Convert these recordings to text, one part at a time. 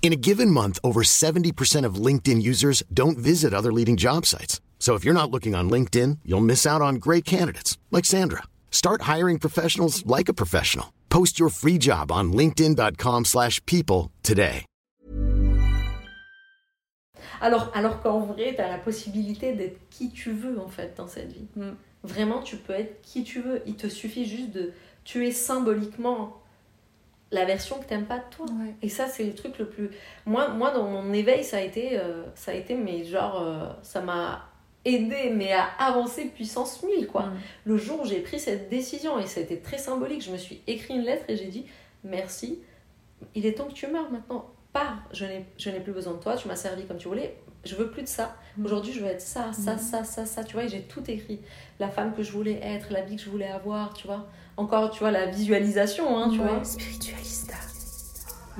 In a given month, over 70% of LinkedIn users don't visit other leading job sites. So if you're not looking on LinkedIn, you'll miss out on great candidates like Sandra. Start hiring professionals like a professional. Post your free job on linkedin.com/people slash people today. Alors, alors qu'en vrai, tu as la possibilité d'être qui tu veux en fait dans cette vie. Mm. Vraiment, tu peux être qui tu veux. Il te suffit juste de tuer symboliquement la version que t'aimes pas de toi. Ouais. Et ça, c'est le truc le plus. Moi, moi dans mon éveil, ça a été, euh, ça a été, mais genre, euh, ça m'a aidé, mais à avancer puissance 1000, quoi. Mm. Le jour où j'ai pris cette décision, et ça a été très symbolique, je me suis écrit une lettre et j'ai dit merci, il est temps que tu meurs maintenant. Pars, je n'ai plus besoin de toi, tu m'as servi comme tu voulais, je veux plus de ça. Mm. Aujourd'hui, je veux être ça, ça, ça, ça, ça, tu vois, et j'ai tout écrit. La femme que je voulais être, la vie que je voulais avoir, tu vois. Encore, tu vois, la visualisation, hein, tu Ouais. vois.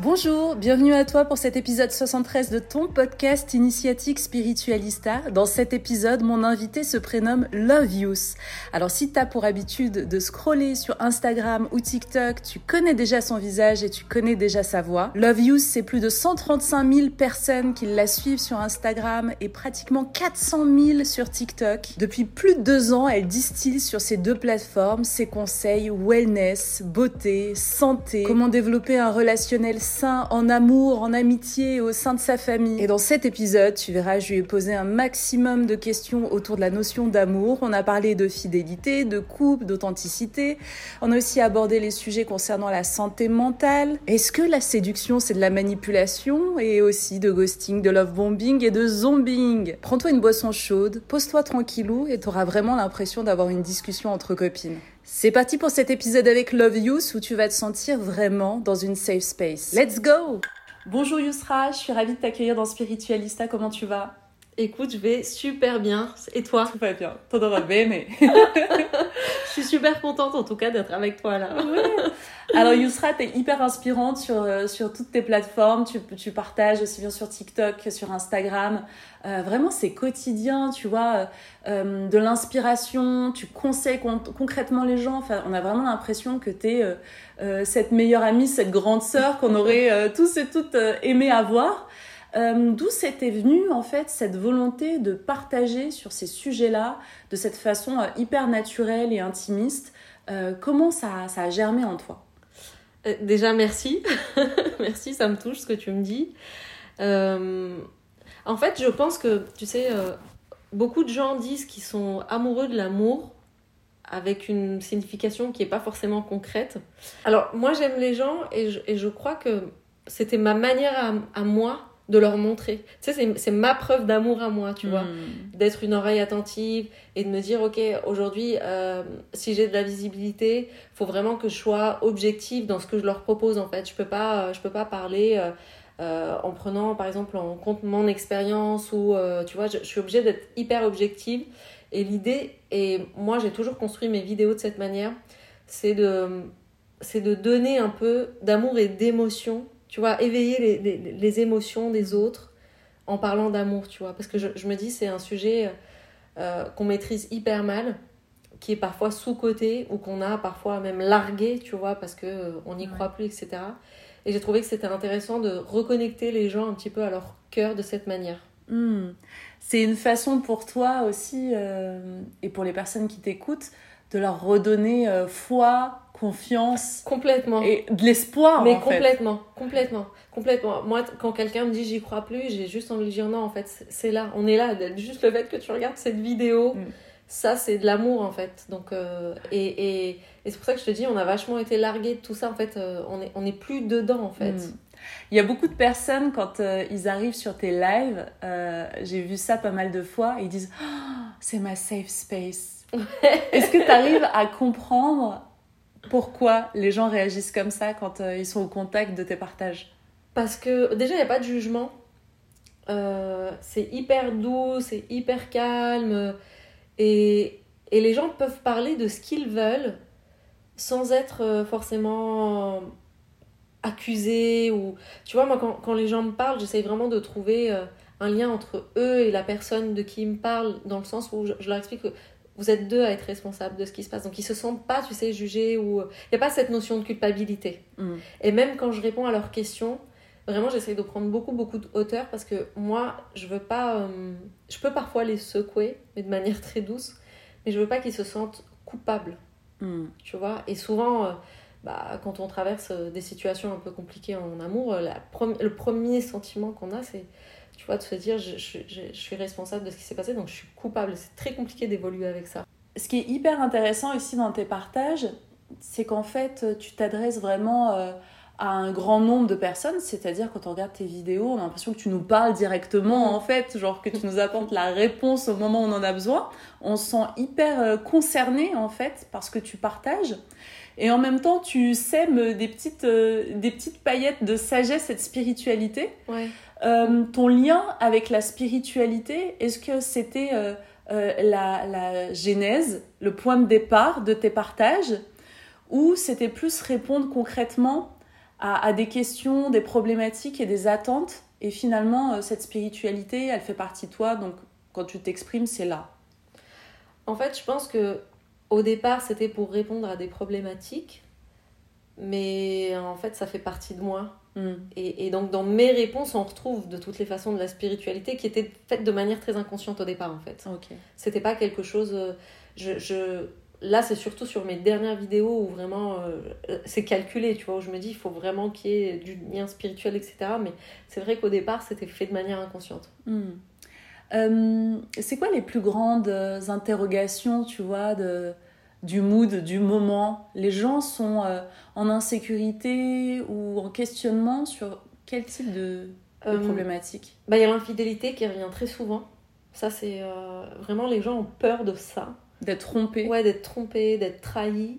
Bonjour, bienvenue à toi pour cet épisode 73 de ton podcast Initiatique Spiritualista. Dans cet épisode, mon invité se prénomme Love Youth. Alors si tu as pour habitude de scroller sur Instagram ou TikTok, tu connais déjà son visage et tu connais déjà sa voix. Love Youth, c'est plus de 135 000 personnes qui la suivent sur Instagram et pratiquement 400 000 sur TikTok. Depuis plus de deux ans, elle distille sur ces deux plateformes ses conseils wellness, beauté, santé, comment développer un relationnel en amour, en amitié au sein de sa famille. Et dans cet épisode, tu verras, je lui ai posé un maximum de questions autour de la notion d'amour. On a parlé de fidélité, de couple, d'authenticité. On a aussi abordé les sujets concernant la santé mentale. Est-ce que la séduction, c'est de la manipulation et aussi de ghosting, de love bombing et de zombing? Prends-toi une boisson chaude, pose-toi tranquillou et t'auras vraiment l'impression d'avoir une discussion entre copines. C'est parti pour cet épisode avec Love Youth où tu vas te sentir vraiment dans une safe space. Let's go Bonjour Yousra, je suis ravie de t'accueillir dans Spiritualista, comment tu vas? Écoute, je vais super bien. Et toi Tout va bien, todo va bene. Je suis super contente en tout cas d'être avec toi là. Alors Yousra, t'es hyper inspirante sur, euh, sur toutes tes plateformes, tu, tu partages aussi bien sur TikTok que sur Instagram. Euh, vraiment, c'est quotidien, tu vois, euh, de l'inspiration, tu conseilles con- concrètement les gens. Enfin, on a vraiment l'impression que t'es euh, cette meilleure amie, cette grande sœur qu'on aurait tous et toutes aimé avoir. Euh, D'où c'était venu en fait cette volonté de partager sur ces sujets-là de cette façon euh, hyper naturelle et intimiste Euh, Comment ça, a germé en toi? Déjà, merci. merci, ça me touche ce que tu me dis. En fait, je pense que, tu sais, beaucoup de gens disent qu'ils sont amoureux de l'amour avec une signification qui n'est pas forcément concrète. Alors, moi, j'aime les gens et je, crois que c'était ma manière à moi de leur montrer. Tu sais, c'est- ma preuve d'amour à moi, tu vois. D'être une oreille attentive et de me dire ok aujourd'hui euh, si j'ai de la visibilité faut vraiment que je sois objective dans ce que je leur propose en fait. Je peux pas euh, je peux pas parler euh, en prenant par exemple en compte mon expérience ou tu vois je, je suis obligée d'être hyper objective. Et l'idée et moi j'ai toujours construit mes vidéos de cette manière c'est de c'est de donner un peu d'amour et d'émotion tu vois éveiller les, les, les émotions des autres en parlant d'amour, tu vois. Parce que je, je me dis, c'est un sujet euh, qu'on maîtrise hyper mal, qui est parfois sous-coté, ou qu'on a parfois même largué, tu vois, parce qu'on on n'y croit plus, etc. Et j'ai trouvé que c'était intéressant de reconnecter les gens un petit peu à leur cœur de cette manière. Hmm. C'est une façon pour toi aussi, euh, et pour les personnes qui t'écoutent, de leur redonner euh, foi, confiance. Complètement. Et de l'espoir. Mais en complètement, fait. complètement, complètement. Moi, quand quelqu'un me dit j'y crois plus, j'ai juste envie de dire non, en fait, c'est là, on est là. Juste le fait que tu regardes cette vidéo, mm. ça, c'est de l'amour, en fait. Donc, euh, et, et, et c'est pour ça que je te dis, on a vachement été largués de tout ça, en fait. Euh, on est, on est plus dedans, en fait. Mm. Il y a beaucoup de personnes, quand euh, ils arrivent sur tes lives, j'ai vu ça pas mal de fois, ils disent oh, c'est ma safe space. Est-ce que tu arrives à comprendre pourquoi les gens réagissent comme ça quand euh, ils sont au contact de tes partages? Parce que déjà, il n'y a pas de jugement. Euh, c'est hyper doux, c'est hyper calme. Et, et, les gens peuvent parler de ce qu'ils veulent sans être euh, forcément accusés. Ou... Tu vois, moi, quand, quand les gens me parlent, j'essaye vraiment de trouver un lien entre eux et la personne de qui ils me parlent, dans le sens où je, je leur explique que vous êtes deux à être responsables de ce qui se passe. Donc ils se sentent pas, tu sais, jugés ou... Il n'y a pas cette notion de culpabilité. Mm. Et même quand je réponds à leurs questions, vraiment j'essaie de prendre beaucoup, beaucoup de hauteur parce que moi, je veux pas... Euh, je peux parfois les secouer, mais de manière très douce, mais je veux pas qu'ils se sentent coupables. Mm. Tu vois? Et souvent... Euh, bah, quand on traverse euh, des situations un peu compliquées en amour, la le premier sentiment qu'on a, c'est tu vois, de se dire je, je, je, suis responsable de ce qui s'est passé, donc je suis coupable. C'est très compliqué d'évoluer avec ça. Ce qui est hyper intéressant ici dans tes partages, c'est qu'en fait, tu t'adresses vraiment euh, à un grand nombre de personnes, c'est-à-dire quand on regarde tes vidéos, on a l'impression que tu nous parles directement, en fait, genre que tu nous apportes la réponse au moment où on en a besoin. On se sent hyper euh, concerné, en fait, parce que tu partages. Et en même temps, tu sèmes des petites, euh, des petites paillettes de sagesse et de spiritualité. Ouais. Euh, ton lien avec la spiritualité, est-ce que c'était euh, euh, la, la, genèse, le point de départ de tes partages, ou c'était plus répondre concrètement à, à, des questions, des problématiques et des attentes, et finalement cette spiritualité, elle fait partie de toi, donc quand tu t'exprimes, c'est là? En fait, je pense que au départ, c'était pour répondre à des problématiques, mais en fait, ça fait partie de moi. Mm. Et, donc dans mes réponses, on retrouve de toutes les façons de la spiritualité qui était faite de manière très inconsciente au départ en fait. Okay. C'était pas quelque chose... Euh, je, je... Là c'est surtout sur mes dernières vidéos où vraiment euh, c'est calculé, tu vois, où je me dis il faut vraiment qu'il y ait du lien spirituel, etc. Mais c'est vrai qu'au départ c'était fait de manière inconsciente. Mm. Euh, c'est quoi les plus grandes interrogations, tu vois, de du mood, du moment. Les gens sont euh, en insécurité ou en questionnement sur quel type de, de euh, problématique bah, Il y a l'infidélité qui revient très souvent. Ça, c'est euh, vraiment les gens ont peur de ça. D'être trompés Ouais, d'être trompés, d'être trahis.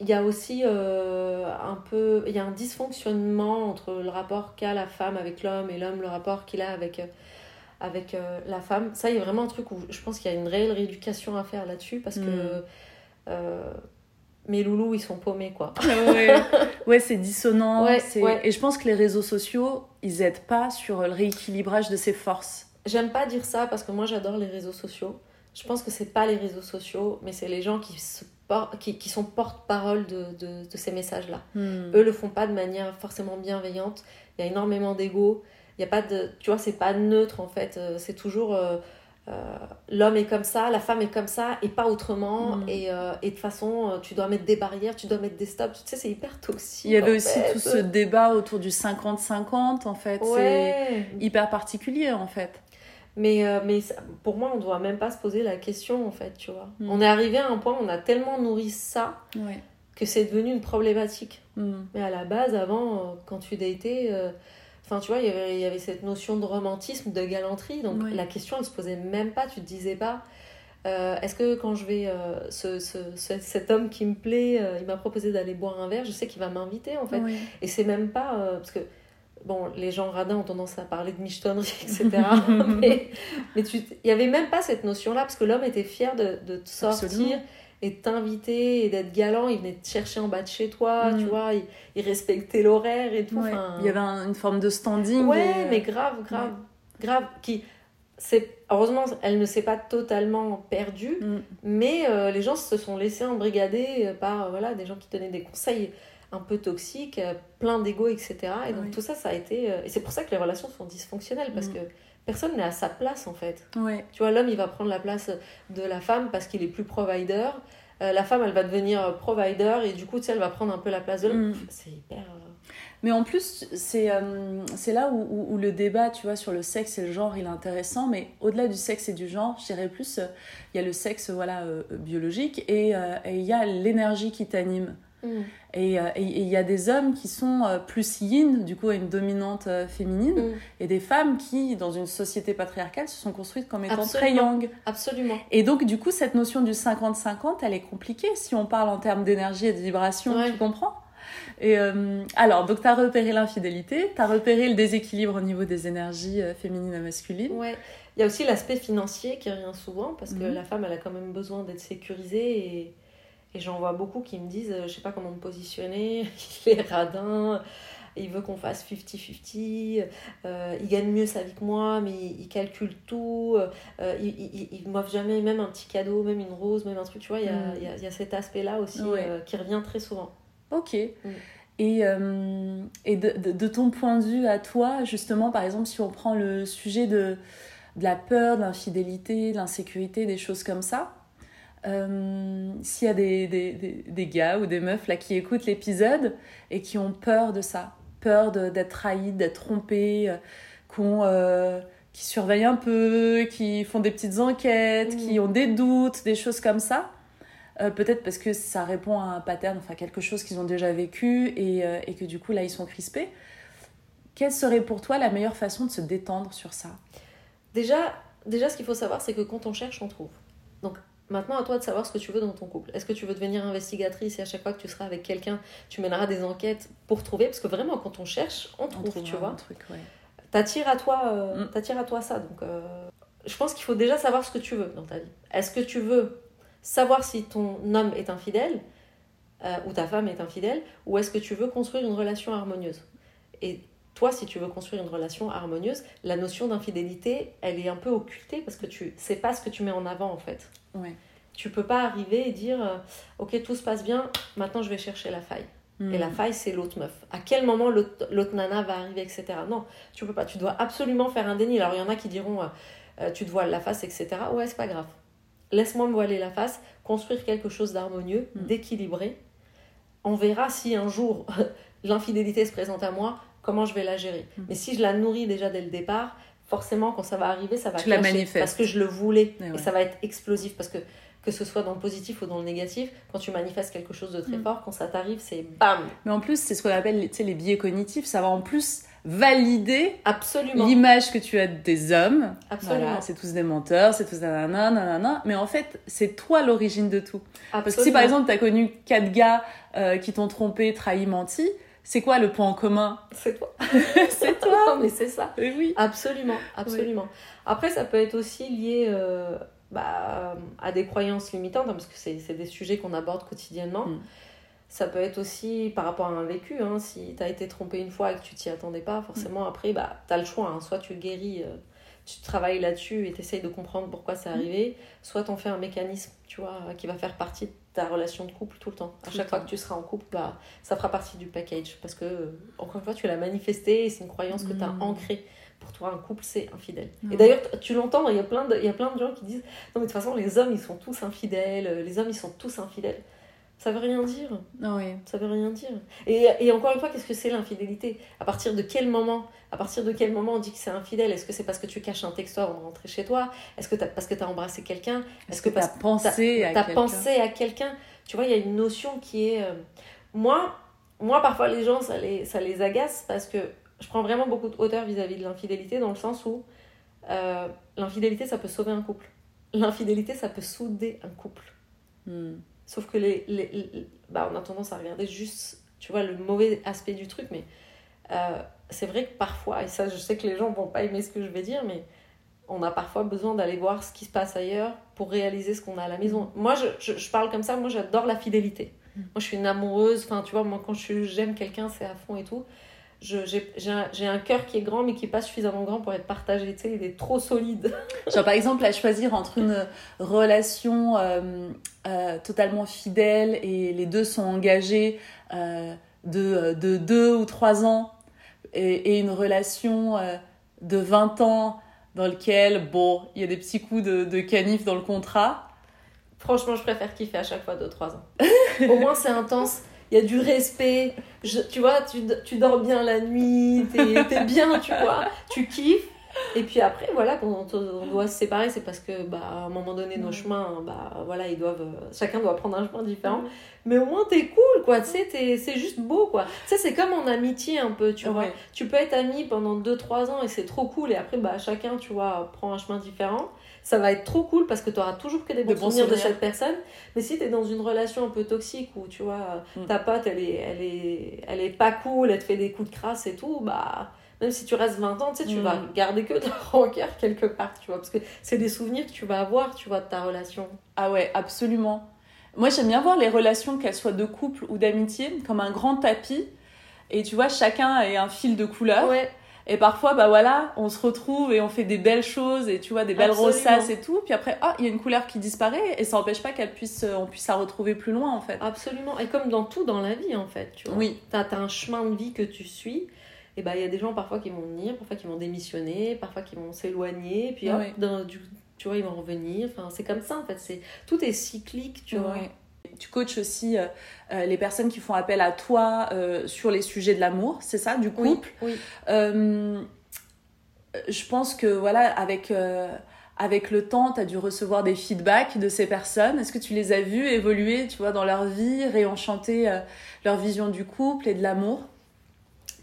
Il y a aussi un peu. Il y a un dysfonctionnement entre le rapport qu'a la femme avec l'homme et l'homme, le rapport qu'il a avec avec euh, la femme. Ça, il y a vraiment un truc où je pense qu'il y a une réelle rééducation à faire là-dessus parce que mm. euh, mes loulous, ils sont paumés, quoi. ouais, ouais c'est dissonant. Et je pense que les réseaux sociaux, ils aident pas sur le rééquilibrage de ces forces. J'aime pas dire ça parce que moi, j'adore les réseaux sociaux. Je pense que c'est pas les réseaux sociaux, mais c'est les gens qui, se qui, qui sont porte-parole de, de, de, ces messages-là. Mm. Eux le font pas de manière forcément bienveillante. Il y a énormément d'ego il y a pas de tu vois c'est pas neutre en fait. Euh, c'est toujours euh, euh, l'homme est comme ça la femme est comme ça et pas autrement. Mm. et, et, de façon tu dois mettre des barrières tu dois mettre des stops. Tu sais c'est hyper toxique il y avait aussi tout ce débat autour du 50-50 en fait. C'est hyper particulier en fait. Mais, mais pour moi on doit même pas se poser la question en fait tu vois. Mm. on est arrivé à un point où on a tellement nourri ça que c'est devenu une problématique. Mm. mais à la base avant quand tu datais Enfin, tu vois, il y, avait, il y avait cette notion de romantisme, de galanterie. Donc la question, elle se posait même pas. Tu te disais pas, euh, est-ce que quand je vais. Euh, ce, ce, cet homme qui me plaît, euh, il m'a proposé d'aller boire un verre, je sais qu'il va m'inviter en fait. Et c'est même pas. parce que. Bon, les gens radins ont tendance à parler de michetonnerie, etc. mais mais il n'y avait même pas cette notion-là, parce que l'homme était fier de, de te sortir et t'inviter et d'être galant. Il venait te chercher en bas de chez toi, tu mm. vois. Il, respectait l'horaire et tout. Il y avait une forme de standing. Ouais, mais grave, grave, grave. Qui, c'est heureusement, elle ne s'est pas totalement perdue, mm. mais euh, les gens se sont laissés embrigader par voilà, des gens qui donnaient des conseils un peu toxique, euh, plein d'ego, etc. Et donc Oui. tout ça, ça a été... euh, Et c'est pour ça que les relations sont dysfonctionnelles, parce Mm. que personne n'est à sa place, en fait. Ouais. Tu vois, l'homme, il va prendre la place de la femme parce qu'il est plus provider. Euh, la femme, elle va devenir provider, et du coup, tu sais, elle va prendre un peu la place de l'homme. Mm. C'est hyper... euh, Mais en plus, c'est euh, là où, où- où le débat, tu vois, sur le sexe et le genre, il est intéressant. Mais au-delà du sexe et du genre, je dirais plus, euh, il y a le sexe, voilà, biologique et il y a l'énergie qui t'anime. Mm. Et euh, et- il y a des hommes qui sont euh, plus yin, du coup, à une dominante euh, féminine, Mm. et des femmes qui, dans une société patriarcale, se sont construites comme étant très yang. Absolument. Et donc, du coup, cette notion du 50-50, elle est compliquée si on parle en termes d'énergie et de vibration, Ouais. tu comprends? Et euh, alors, donc tu as repéré l'infidélité, tu as repéré le déséquilibre au niveau des énergies euh, féminines et masculines. Ouais. Il y a aussi l'aspect financier qui revient souvent parce que Mhm. la femme, elle a quand même besoin d'être sécurisée et, et j'en vois beaucoup qui me disent euh, je sais pas comment me positionner, il est radin, il veut qu'on fasse 50-50, euh, il gagne mieux sa vie que moi, mais il, il calcule tout, euh, il, il, il- il m'offre jamais même un petit cadeau, même une rose, même un truc, tu vois, il y a, il y a- il y a cet aspect-là aussi Ouais. euh, qui revient très souvent. Ok. Mm. Et, et de, de- de ton point de vue à toi, justement, par exemple, si on prend le sujet de, de la peur, de l'infidélité, de l'insécurité, des choses comme ça, euh, s'il y a des, des, des, des gars ou des meufs là qui écoutent l'épisode et qui ont peur de ça, peur d'être trahis, d'être trompés, euh, euh, qui surveillent un peu, qui font des petites enquêtes, qui ont des doutes, des choses comme ça, euh, peut-être parce que ça répond à un pattern, enfin quelque chose qu'ils ont déjà vécu et, et que du coup là ils sont crispés. Quelle serait pour toi la meilleure façon de se détendre sur ça? Déjà, déjà, ce qu'il faut savoir, c'est que quand on cherche, on trouve. Donc maintenant, à toi de savoir ce que tu veux dans ton couple. Est-ce que tu veux devenir investigatrice et à chaque fois que tu seras avec quelqu'un, tu mèneras des enquêtes pour trouver? Parce que vraiment, quand on cherche, on On trouve, tu un vois. truc, ouais. T'attires à toi, euh, Mm. à toi ça. Donc, euh, je pense qu'il faut déjà savoir ce que tu veux dans ta vie. Est-ce que tu veux savoir si ton homme est infidèle euh, ou ta femme est infidèle, ou est-ce que tu veux construire une relation harmonieuse? Et toi, si tu veux construire une relation harmonieuse, la notion d'infidélité, elle est un peu occultée parce que tu sais pas ce que tu mets en avant en fait. Ouais. Tu peux pas arriver et dire euh, ok tout se passe bien, maintenant je vais chercher la faille. Et la faille, c'est l'autre meuf. À quel moment l'autre nana va arriver, etc. Non, tu peux pas. Tu dois absolument faire un déni. Alors, il y en a qui diront, euh, euh, tu te voiles la face, etc. Ouais, c'est pas grave. Laisse-moi me voiler la face, construire quelque chose d'harmonieux, Mm. d'équilibré. On verra si un jour l'infidélité se présente à moi, comment je vais la gérer. Mm. Mais si je la nourris déjà dès le départ, forcément, quand ça va arriver, ça va Tu la. Parce que je le voulais. Et ça va être explosif. Parce que que ce soit dans le positif ou dans le négatif, quand tu manifestes quelque chose de très Mm. fort, quand ça t'arrive, c'est bam Mais en plus, c'est ce qu'on appelle tu sais, les biais cognitifs. Ça va en plus valider Absolument. l'image que tu as des hommes. Absolument. Voilà, c'est tous des menteurs, c'est tous nanana, nanana. Mais en fait, c'est toi l'origine de tout. Parce que si par exemple, tu as connu quatre gars euh, qui t'ont trompé, trahi, menti, c'est quoi le point en commun C'est toi. C'est toi mais c'est ça. Oui. Absolument, absolument. Après, ça peut être aussi lié euh, bah, à des croyances limitantes, hein, parce que c'est des sujets qu'on aborde quotidiennement. Mm. Ça peut être aussi par rapport à un vécu. hein, si tu as été trompé une fois et que tu t'y attendais pas, forcément, après, bah, tu as le choix. hein, soit tu guéris, euh, tu travailles là-dessus et tu essayes de comprendre pourquoi c'est arrivé, soit tu en fais un mécanisme tu vois, qui va faire partie de ta relation de couple tout le temps. À chaque fois temps. que tu seras en couple, bah, ça fera partie du package. Parce que, encore une fois, tu l'as manifesté et c'est une croyance que tu as Mm. ancrée. Pour toi, un couple, c'est infidèle. Et d'ailleurs, tu l'entends, il y, a plein de, gens qui disent Non, mais de toute façon, les hommes, ils sont tous infidèles. Les hommes, ils sont tous infidèles. Ça veut rien dire. Oui. Ça veut rien dire. Et, et encore une fois, qu'est-ce que c'est l'infidélité? À partir de quel moment À partir de quel moment on dit que c'est infidèle? Est-ce que c'est parce que tu caches un texto avant de rentrer chez toi? Est-ce que t'as- parce que tu as embrassé quelqu'un? Est-ce que tu as pensé à quelqu'un? pensé à quelqu'un? Tu vois, il y a une notion qui est. euh, Moi, moi, parfois, les gens, ça les, ça les agace parce que je prends vraiment beaucoup de hauteur vis-à-vis de l'infidélité dans le sens où euh, l'infidélité, ça peut sauver un couple. L'infidélité, ça peut souder un couple. Hmm. Sauf que les, les- les- bah, on a tendance à regarder juste, tu vois, le mauvais aspect du truc, mais euh, c'est vrai que parfois, et ça, je sais que les gens vont pas aimer ce que je vais dire, mais on a parfois besoin d'aller voir ce qui se passe ailleurs pour réaliser ce qu'on a à la maison. Moi, je, je, je parle comme ça, moi, j'adore la fidélité. Moi, je suis une amoureuse, enfin, tu vois, moi, quand j'aime quelqu'un, c'est à fond et tout. J'ai un, cœur qui est grand, mais qui n'est pas suffisamment grand pour être partagé, tu sais, il est trop solide. Genre par exemple à choisir entre une relation euh, euh, totalement fidèle et les deux sont engagés, euh, de, de 2 ou 3 ans et, et une relation de 20 ans dans lequel, bon, il y a des petits coups de, de canif dans le contrat. Franchement, je préfère kiffer à chaque fois 2-3 ans. Au moins, c'est intense. Il y a du respect. Je- tu vois, tu, tu dors bien la nuit, t'es es bien, tu vois. Tu kiffes. Et puis après, voilà, quand on, on doit se séparer, c'est parce que, bah, à un moment donné, nos chemins, bah, voilà, ils doivent, euh, chacun doit prendre un chemin différent. Mais au moins, t'es cool, quoi. Tu sais, t'es- c'est juste beau, quoi. Tu sais, c'est comme en amitié, un peu, tu vois. Ouais. Tu peux être ami pendant 2-3 ans et c'est trop cool. Et après, bah, chacun, tu vois, prend un chemin différent. Ça va être trop cool parce que tu auras toujours que des bons, De souvenirs, de cette personne. Mais si tu es dans une relation un peu toxique où, tu vois, Mm. ta pote, elle est, elle, est, elle est pas cool, elle te fait des coups de crasse et tout, bah, même si tu restes 20 ans, tu sais, tu Mm. vas garder que de la rancœur quelque part, tu vois. Parce que c'est des souvenirs que tu vas avoir, tu vois, de ta relation. Ah ouais, absolument. Moi, j'aime bien voir les relations, qu'elles soient de couple ou d'amitié, comme un grand tapis. Et tu vois, chacun a un fil de couleur. Ouais, Et parfois, bah voilà, on se retrouve et on fait des belles choses et tu vois, des belles Absolument. et tout. Puis après, ah, il y a une couleur qui disparaît et ça n'empêche pas qu'elle puisse, on puisse la retrouver plus loin en fait. absolument. Et comme dans tout dans la vie, en fait, tu vois. Oui. T'as as un chemin de vie que tu suis. Et bah, il y a des gens parfois qui vont venir, parfois qui vont démissionner, parfois qui vont s'éloigner, puis hop, Ouais. dans- du- tu vois, ils vont revenir. Enfin, c'est comme ça, en fait. C'est Tout est cyclique, tu vois. Tu coaches aussi euh, euh, les personnes qui font appel à toi euh, sur les sujets de l'amour, c'est ça, du Oui, couple? oui. Euh, je pense que voilà, avec, avec le temps, tu as dû recevoir des feedbacks de ces personnes. Est-ce que tu les as vues évoluer, tu vois, dans leur vie, réenchanter euh, leur vision du couple et de l'amour?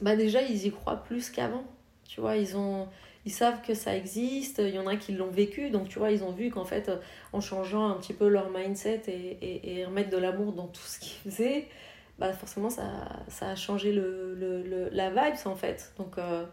Bah déjà, ils y croient plus qu'avant. Tu vois, ils ont... Ils savent que ça existe, il y en a qui l'ont vécu, donc tu vois, ils ont vu qu'en fait, euh, en changeant un petit peu leur mindset et, et, et remettre de l'amour dans tout ce qu'ils faisaient, bah forcément, ça, ça a changé le, le, la vibe, en fait. Donc, euh,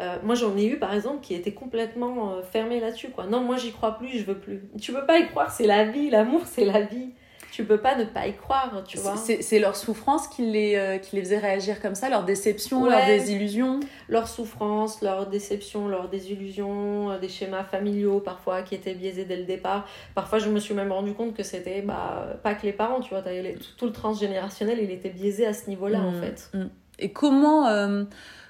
euh, moi, j'en ai eu, par exemple, qui étaient complètement fermés là-dessus, quoi. Non, moi, j'y crois plus, je veux plus. Tu peux pas y croire, c'est la vie, l'amour, c'est la vie. Tu peux pas ne pas y croire, tu vois. C'est leur souffrance qui les, euh, qui les faisait réagir comme ça, leur déception, Ouais. leur désillusion leurs souffrances, leurs déceptions, leurs désillusions, euh, des schémas familiaux parfois qui étaient biaisés dès le départ. Parfois, je me suis même rendu compte que c'était bah, pas que les parents, tu vois, les- tout, tout le transgénérationnel, il était biaisé à ce niveau-là en Mm, fait. mm. Et comment, euh,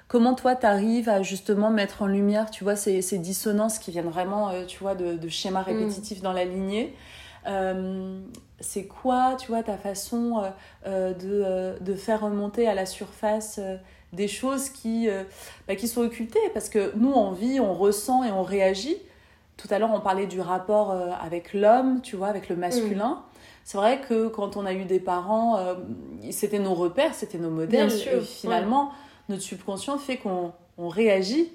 comment toi, t'arrives à justement mettre en lumière, tu vois, ces, ces dissonances qui viennent vraiment, euh, tu vois, de, de schémas Mm. répétitifs dans la lignée Euh, C'est quoi, tu vois, ta façon euh, euh, de, de faire remonter à la surface des choses qui, bah, qui sont occultées? Parce que nous, on vit, on ressent et on réagit. Tout à l'heure, on parlait du rapport avec l'homme, tu vois, avec le masculin. C'est vrai que quand on a eu des parents, c'était nos repères, c'était nos modèles. Bien sûr, et finalement, notre subconscient fait qu'on on réagit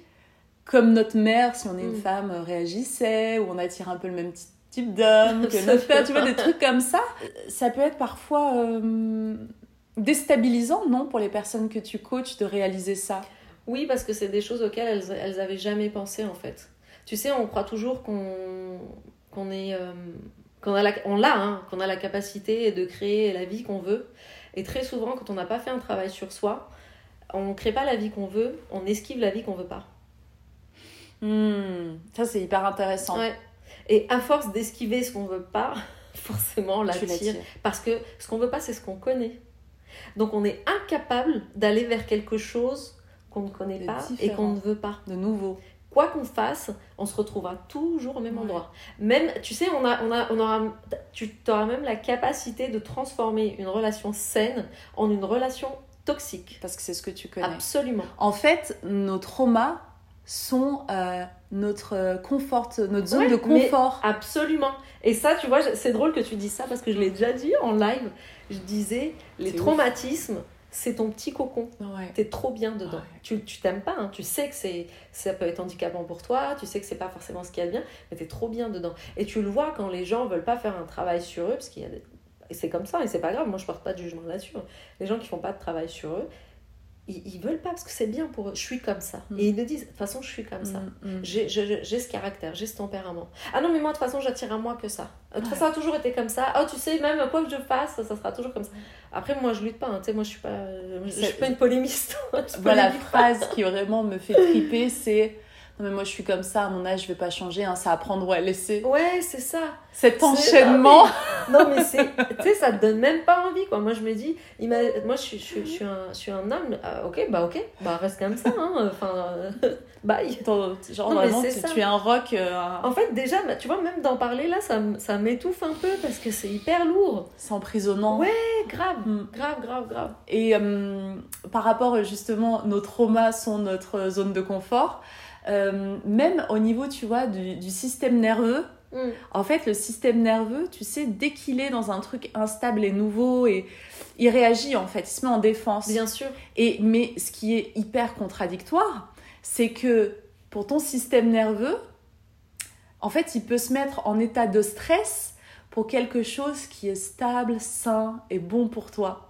comme notre mère, si on est une Mm. femme, réagissait, ou on attire un peu le même ty- type d'homme que notre père, tu vois, des trucs comme ça. Ça peut être parfois euh, déstabilisant, non, pour les personnes que tu coaches de réaliser ça? Oui, parce que c'est des choses auxquelles elles, elles avaient jamais pensé en fait. Tu sais, on croit toujours qu'on qu'on est euh, qu'on a la, on l'a, hein, qu'on a la capacité de créer la vie qu'on veut. Et très souvent, quand on n'a pas fait un travail sur soi, on crée pas la vie qu'on veut, on esquive la vie qu'on veut pas. Hmm, ça, c'est hyper intéressant. Ouais. Et à force d'esquiver ce qu'on veut pas, forcément on l'attire. Parce que ce qu'on veut pas, c'est ce qu'on connaît. Donc on est incapable d'aller vers quelque chose qu'on ne connaît De pas et qu'on ne veut pas. De nouveau. Quoi qu'on fasse, on se retrouvera toujours au même Ouais. endroit. Même, tu sais, on a, on a, on aura, tu auras même la capacité de transformer une relation saine en une relation toxique. Parce que c'est ce que tu connais. Absolument. En fait, nos traumas sont euh, notre confort, notre zone Ouais, de mais confort. Absolument. Et ça, tu vois, c'est drôle que tu dis ça parce que je l'ai déjà dit en live. Je disais, les traumatismes, c'est ton petit cocon. Ouais. T'es trop bien dedans. Ouais. Tu, tu t'aimes pas, hein. tu sais que c'est, ça peut être handicapant pour toi, tu sais que c'est pas forcément ce qu'il y a de bien, mais t'es trop bien dedans. Et tu le vois quand les gens veulent pas faire un travail sur eux, parce qu'il y a des... Et c'est comme ça, et c'est pas grave, moi je porte pas de jugement là-dessus. hein. Les gens qui font pas de travail sur eux, ils, ils veulent pas parce que c'est bien pour eux. Je suis comme ça. Mm. Et ils le disent, de toute façon, je suis comme ça. Mm, mm. J'ai, ce caractère, j'ai ce tempérament. Ah non, mais moi, de toute façon, j'attire à moi que ça. Euh, De toute façon, ça a toujours été comme ça. Oh, tu sais, même quoi que je fasse, ça sera toujours comme ça. Après, moi, je lutte pas. hein. Tu sais, moi, je suis pas, je, je suis pas une polémiste. Voilà, la phrase qui vraiment me fait triper, c'est non mais moi je suis comme ça, à mon âge je vais pas changer, hein, c'est à prendre ou à laisser. Ouais, c'est ça. Cet enchaînement. Non, mais c'est. Tu sais, ça te donne même pas envie, quoi. Moi, je me dis, moi, je suis, je, je suis un, je suis un homme. ah, ok, bah, ok. Bah, reste comme ça, hein. Enfin, euh, bye. Ton- Genre Non, vraiment, tu, ça. tu es un rock. euh, En fait, déjà, tu vois, même d'en parler là, ça, ça m'étouffe un peu parce que c'est hyper lourd. C'est emprisonnant. Ouais. grave, Mm. grave, grave, grave. Et euh, par rapport justement, nos traumas sont notre zone de confort. Euh, même au niveau, tu vois, du, du système nerveux, Mm. en fait, le système nerveux, tu sais, dès qu'il est dans un truc instable et nouveau, et il réagit en fait, il se met en défense. Bien sûr. Et, mais ce qui est hyper contradictoire, c'est que pour ton système nerveux, en fait, il peut se mettre en état de stress pour quelque chose qui est stable, sain et bon pour toi.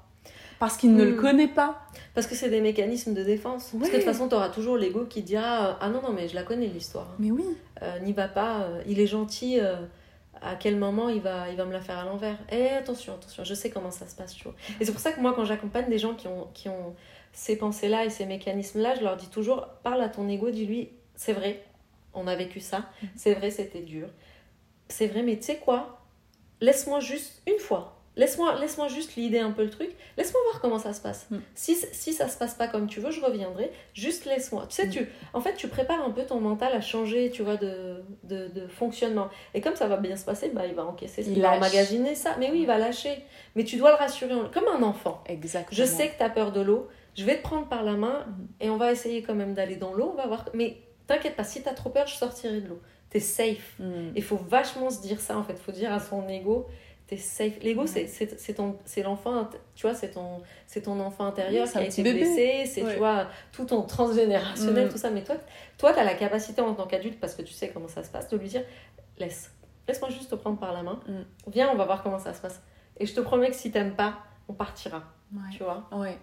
Parce qu'il ne le connaît pas. Parce que c'est des mécanismes de défense. Parce que de toute façon, tu auras toujours l'ego qui dira euh, Ah non, non, mais je la connais l'histoire. Mais oui. Euh, N'y va pas, euh, il est gentil. euh, à quel moment il va, il va me la faire à l'envers Eh, attention, attention, je sais comment ça se passe, tu vois. Et c'est pour ça que moi, quand j'accompagne des gens qui ont, qui ont ces pensées-là et ces mécanismes-là, je leur dis toujours Parle à ton ego, dis-lui C'est vrai, on a vécu ça. C'est vrai, c'était dur. C'est vrai, mais tu sais quoi? Laisse-moi juste une fois. Laisse-moi laisse juste l'idée un peu le truc. Laisse-moi voir comment ça se passe. Mm. Si, si ça se passe pas comme tu veux, je reviendrai. Juste laisse-moi. Tu sais, Mm. tu, en fait, tu prépares un peu ton mental à changer, tu vois, de, de, de fonctionnement. Et comme ça va bien se passer, bah, il va encaisser, Il il, va emmagasiner ça. Mais oui, il va lâcher. Mais tu dois le rassurer, comme un enfant. Exactement. Je sais que tu as peur de l'eau, je vais te prendre par la main Mhm. et on va essayer quand même d'aller dans l'eau, on va voir. Mais t'inquiète pas, si tu as trop peur, je sortirai de l'eau. T'es safe. Mm. Il faut vachement se dire ça en fait, faut dire à son ego, t'es safe. L'ego, c'est- c'est c'est ton- c'est l'enfant, tu vois, c'est ton, c'est ton enfant intérieur Oui, qui a été bébé. blessé, c'est Ouais. tu vois, tout ton transgénérationnel, Mm. tout ça. Mais toi, toi, t'as la capacité en tant qu'adulte, parce que tu sais comment ça se passe, de lui dire, laisse, laisse-moi juste te prendre par la main, Mm. viens, on va voir comment ça se passe. Et je te promets que si t'aimes pas, on partira, Ouais. tu vois? Ouais.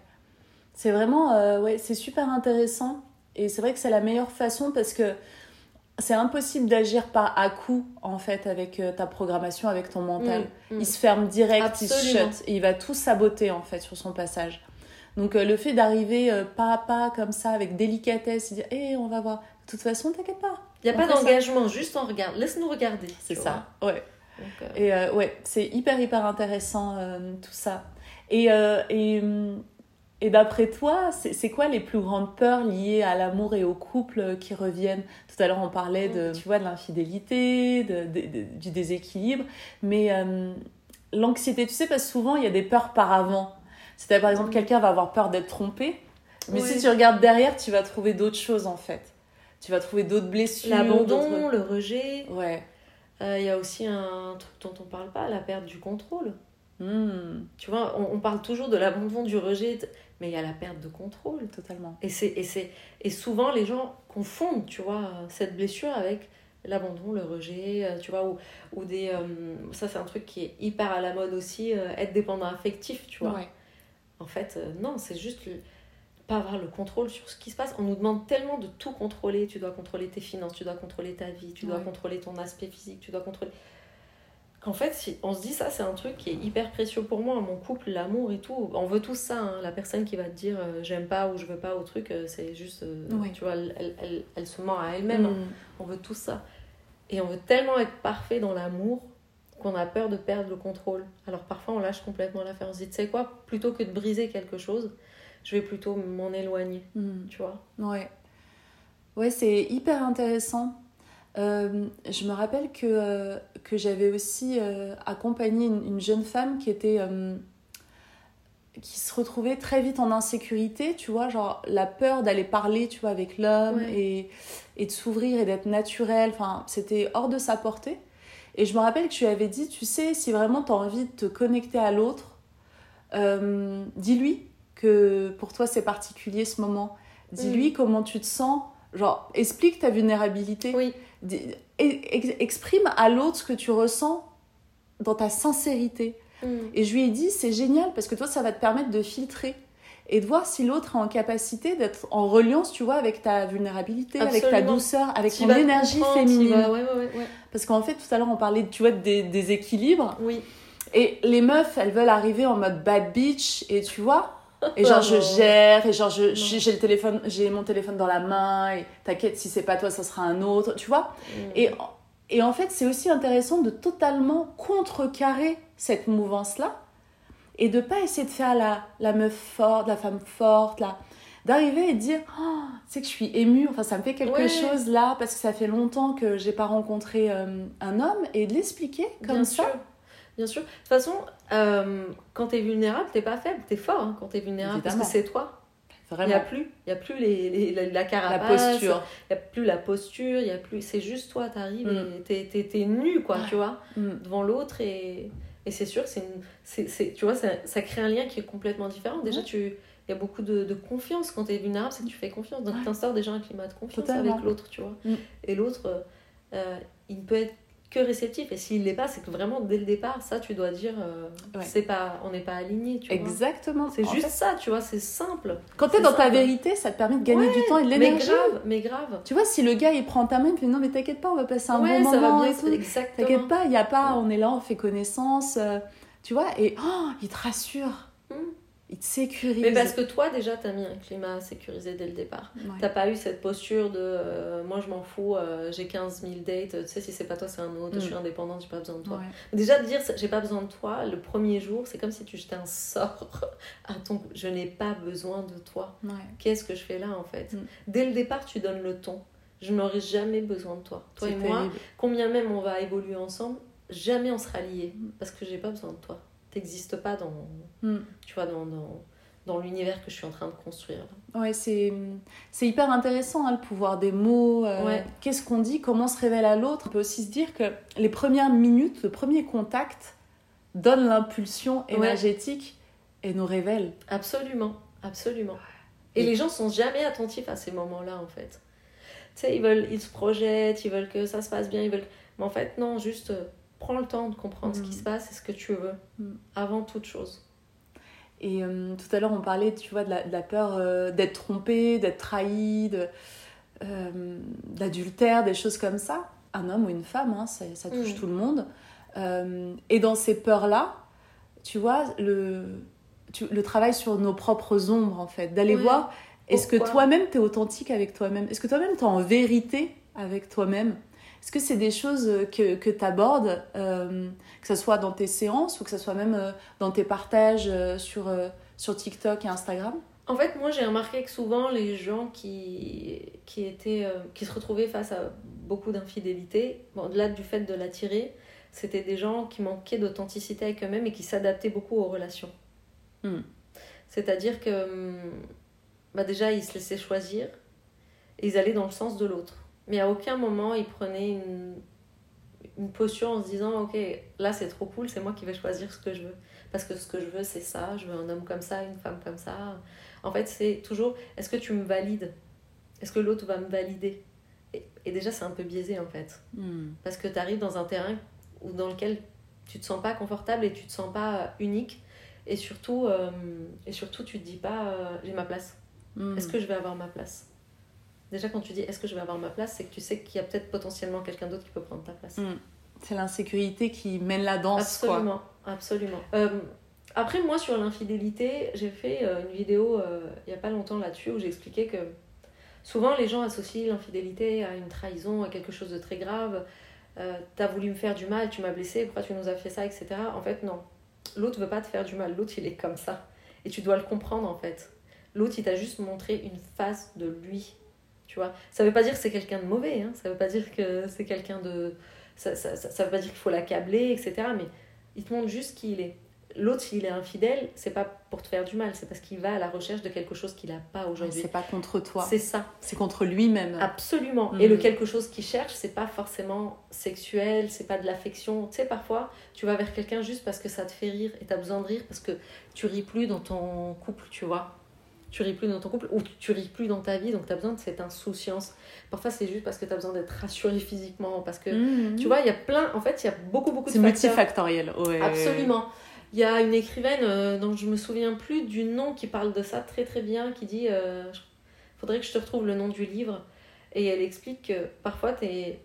C'est vraiment, euh, ouais, c'est super intéressant. Et c'est vrai que c'est la meilleure façon parce que c'est impossible d'agir par à coup, en fait, avec euh, ta programmation, avec ton mental. Mm, mm. Il se ferme direct, il se shut. Et il va tout saboter, en fait, sur son passage. Donc, euh, le fait d'arriver euh, pas à pas, comme ça, avec délicatesse, dire, hé, on va voir. De toute façon, t'inquiète pas. Il n'y a On pas d'engagement, juste on regarde, laisse-nous regarder. C'est ça, ouais. Donc, euh, Et ouais, c'est hyper, hyper intéressant tout ça. Et, et, hum, et d'après toi, c'est quoi les plus grandes peurs liées à l'amour et au couple qui reviennent? Tout à l'heure, on parlait de, tu vois, de l'infidélité, de, de- de- du déséquilibre, mais euh, l'anxiété, tu sais, parce que souvent, il y a des peurs par avant. C'est-à-dire, par exemple, quelqu'un va avoir peur d'être trompé, mais si tu regardes derrière, tu vas trouver d'autres choses, en fait. Tu vas trouver d'autres blessures. L'abandon, le rejet. Ouais. Euh, Il y a aussi un truc dont on parle pas, la perte du contrôle. Hmm, Tu vois, on, on parle toujours de l'abandon, du rejet, mais il y a la perte de contrôle. totalement. Et, c'est, et, c'est, et souvent, les gens confondent, tu vois, cette blessure avec l'abandon, le rejet, euh, tu vois, ou, ou des... euh, ça, c'est un truc qui est hyper à la mode aussi, euh, être dépendant affectif, tu vois. Ouais. En fait, euh, non, c'est juste le- pas avoir le contrôle sur ce qui se passe. On nous demande tellement de tout contrôler. Tu dois contrôler tes finances, tu dois contrôler ta vie, tu dois Ouais. contrôler ton aspect physique, tu dois contrôler... Qu'en fait, si on se dit ça, c'est un truc qui est hyper précieux pour moi, mon couple, l'amour et tout. On veut tous ça. hein. La personne qui va te dire euh, j'aime pas ou je veux pas au truc, euh, c'est juste, euh, tu vois, elle, elle, elle- elle se ment à elle-même. hein. Hmm. On veut tout ça. Et on veut tellement être parfait dans l'amour qu'on a peur de perdre le contrôle. Alors parfois on lâche complètement l'affaire. On se dit, tu sais quoi, plutôt que de briser quelque chose, je vais plutôt m'en éloigner. Hmm. Tu vois Ouais. Ouais, c'est hyper intéressant. Euh, je me rappelle que, euh, que j'avais aussi euh, accompagné une, une jeune femme qui était. qui se retrouvait très vite en insécurité, tu vois, genre la peur d'aller parler, tu vois, avec l'homme Ouais. et, et de s'ouvrir et d'être naturel, enfin, c'était hors de sa portée. Et je me rappelle que je lui avais dit, tu sais, si vraiment tu as envie de te connecter à l'autre, euh, dis-lui que pour toi c'est particulier ce moment. Dis-lui comment tu te sens. Genre, explique ta vulnérabilité. Oui. Exprime à l'autre ce que tu ressens dans ta sincérité. Et je lui ai dit, c'est génial parce que toi, ça va te permettre de filtrer et de voir si l'autre est en capacité d'être en reliance, tu vois, avec ta vulnérabilité, avec ta douceur, avec Tu ton énergie féminine. vas- ouais, ouais, ouais, ouais. Parce qu'en fait, tout à l'heure, on parlait, tu vois, des, des équilibres. Oui. Et les meufs, elles veulent arriver en mode bad bitch. Et tu vois, Et genre, je gère, et genre, je- j'ai le téléphone, j'ai mon téléphone dans la main, et t'inquiète, si c'est pas toi, ça sera un autre, tu vois. Mm. Et, et en fait, c'est aussi intéressant de totalement contrecarrer cette mouvance-là et de pas essayer de faire la, la meuf forte, la femme forte, là. D'arriver et de dire, oh, c'est que je suis émue, enfin, ça me fait quelque Ouais. chose là, parce que ça fait longtemps que j'ai pas rencontré euh, un homme, et de l'expliquer comme Bien ça. sûr. Bien sûr. De toute façon, euh, quand t'es vulnérable, t'es pas faible, t'es fort hein, quand t'es vulnérable Évidemment. parce que c'est toi. Il n'y a plus, il y a plus les, les- la, la la carapace, posture. il n'y a plus la posture, il y a plus. C'est juste toi, t'arrives Mm. et t'es, t'es, t'es nu, quoi, tu vois, Mm. devant l'autre et, et c'est sûr que c'est. C'est, tu vois, ça, ça crée un lien qui est complètement différent. Déjà, tu. Il y a beaucoup de, de confiance quand tu es vulnérable, c'est que tu fais confiance. Donc, Ouais. tu instaures déjà un climat de confiance Totalement. avec l'autre, tu vois. Mm. Et l'autre, euh, il peut être que réceptif. Et s'il l'est pas, c'est que vraiment, dès le départ, ça, tu dois dire, euh, Ouais. c'est pas, on n'est pas aligné, tu. Exactement. C'est juste fait, ça, tu vois, c'est simple. quand t'es dans ta vérité, ça te permet de gagner Ouais, du temps et de Mais l'énergie. grave, mais grave. Tu vois, si le gars il prend ta main, il fait non, mais t'inquiète pas, on va passer un ouais, bon ça moment va et bien, tout. exactement. T'inquiète pas, il y a pas, on est là, on fait connaissance, euh, tu vois, et oh, il te rassure. Il te sécurise. Mais parce que toi, déjà, t'as mis un climat sécurisé dès le départ. Ouais. T'as pas eu cette posture de euh, moi, je m'en fous, euh, j'ai 15 000 dates, tu sais, si c'est pas toi, c'est un autre, Mm. je suis indépendante, j'ai pas besoin de toi. Ouais. Déjà, de dire j'ai pas besoin de toi, le premier jour, c'est comme si tu jetais un sort à ton. Je n'ai pas besoin de toi. Ouais. Qu'est-ce que je fais là, en fait Mm. Dès le départ, tu donnes le ton. Je n'aurai jamais besoin de toi. Toi et moi, combien même on va évoluer ensemble, jamais on sera liés parce que j'ai pas besoin de toi. T'existes pas dans, Mm. tu vois, dans, dans, dans l'univers que je suis en train de construire. Ouais, c'est c'est hyper intéressant hein, le pouvoir des mots. euh, Ouais. Qu'est-ce qu'on dit Comment on se révèle à l'autre On peut aussi se dire que les premières minutes, le premier contact donne l'impulsion Ouais. énergétique et nous révèle. Absolument, absolument. Et Et- les gens sont jamais attentifs à ces moments-là, en fait. Tu sais, ils veulent, ils se projettent, ils veulent que ça se passe bien, ils veulent. Mais en fait, non, juste euh, prends le temps de comprendre ce Mm. qui se passe et ce que tu veux, Mm. avant toute chose. Et euh, tout à l'heure, on parlait, tu vois, de la, de la peur euh, d'être trompé, d'être trahi, de, euh, d'adultère, des choses comme ça. Un homme ou une femme, hein, ça, ça touche Mm. tout le monde. Et dans ces peurs-là, tu vois, le, tu- le travail sur nos propres ombres, en fait, d'aller voir, est-ce que toi-même, tu es authentique avec toi-même? Est-ce que toi-même, tu es en vérité avec toi-même? Est-ce que c'est des choses que, que tu abordes, que ce soit dans tes séances ou que ce soit même euh, dans tes partages euh, sur, euh, sur TikTok et Instagram? En fait, moi, j'ai remarqué que souvent, les gens qui, qui, étaient, euh, qui se retrouvaient face à beaucoup d'infidélité, bon, au-delà du fait de l'attirer, c'était des gens qui manquaient d'authenticité avec eux-mêmes et qui s'adaptaient beaucoup aux relations. Hmm. C'est-à-dire que, hum, bah déjà, ils se laissaient choisir et ils allaient dans le sens de l'autre. Mais à aucun moment, ils prenaient une, une posture en se disant Ok, là c'est trop cool, c'est moi qui vais choisir ce que je veux. Parce que ce que je veux, c'est ça. Je veux un homme comme ça, une femme comme ça. En fait, c'est toujours Est-ce que tu me valides? Est-ce que l'autre va me valider? Et, et déjà, c'est un peu biaisé en fait. Hmm. Parce que tu arrives dans un terrain où, dans lequel tu te sens pas confortable et tu te sens pas euh, unique. Et surtout, euh, et surtout tu te dis pas euh, J'ai ma place. Hmm. Est-ce que je vais avoir ma place? Déjà, quand tu dis est-ce que je vais avoir ma place, c'est que tu sais qu'il y a peut-être potentiellement quelqu'un d'autre qui peut prendre ta place. Hmm. C'est l'insécurité qui mène la danse, quoi. Absolument, absolument. Euh, après, moi, sur l'infidélité, j'ai fait euh, une vidéo euh, il n'y a pas longtemps là-dessus où j'expliquais que souvent les gens associent l'infidélité à une trahison, à quelque chose de très grave. T'as voulu me faire du mal, tu m'as blessé, pourquoi tu nous as fait ça, etc. En fait, non. L'autre veut pas te faire du mal, l'autre il est comme ça. Et tu dois le comprendre en fait. L'autre il t'a juste montré une face de lui. Tu vois Ça veut pas dire que c'est quelqu'un de mauvais, hein. ça veut pas dire que c'est quelqu'un de. Ça, ça, ça, ça veut pas dire qu'il faut l'accabler, etc. Mais il te montre juste qui il est. L'autre, s'il est infidèle, c'est pas pour te faire du mal, c'est parce qu'il va à la recherche de quelque chose qu'il n'a pas aujourd'hui. C'est pas contre toi, C'est ça. c'est contre lui-même. Absolument. Mhm. Et le quelque chose qu'il cherche, c'est pas forcément sexuel, c'est pas de l'affection. Tu sais, parfois, tu vas vers quelqu'un juste parce que ça te fait rire et t'as besoin de rire parce que tu ris plus dans ton couple, tu vois. Tu ris plus dans ton couple ou tu ris plus dans ta vie, donc t'as besoin de cette insouciance. Parfois, c'est juste parce que t'as besoin d'être rassuré physiquement, parce que Mhm. tu vois, il y a plein. En fait, il y a beaucoup, beaucoup de C'est multifactoriel. Ouais. Absolument. Il y a une écrivaine euh, dont je me souviens plus du nom qui parle de ça très très bien, qui dit, euh, faudrait que je te retrouve le nom du livre, Et elle explique que parfois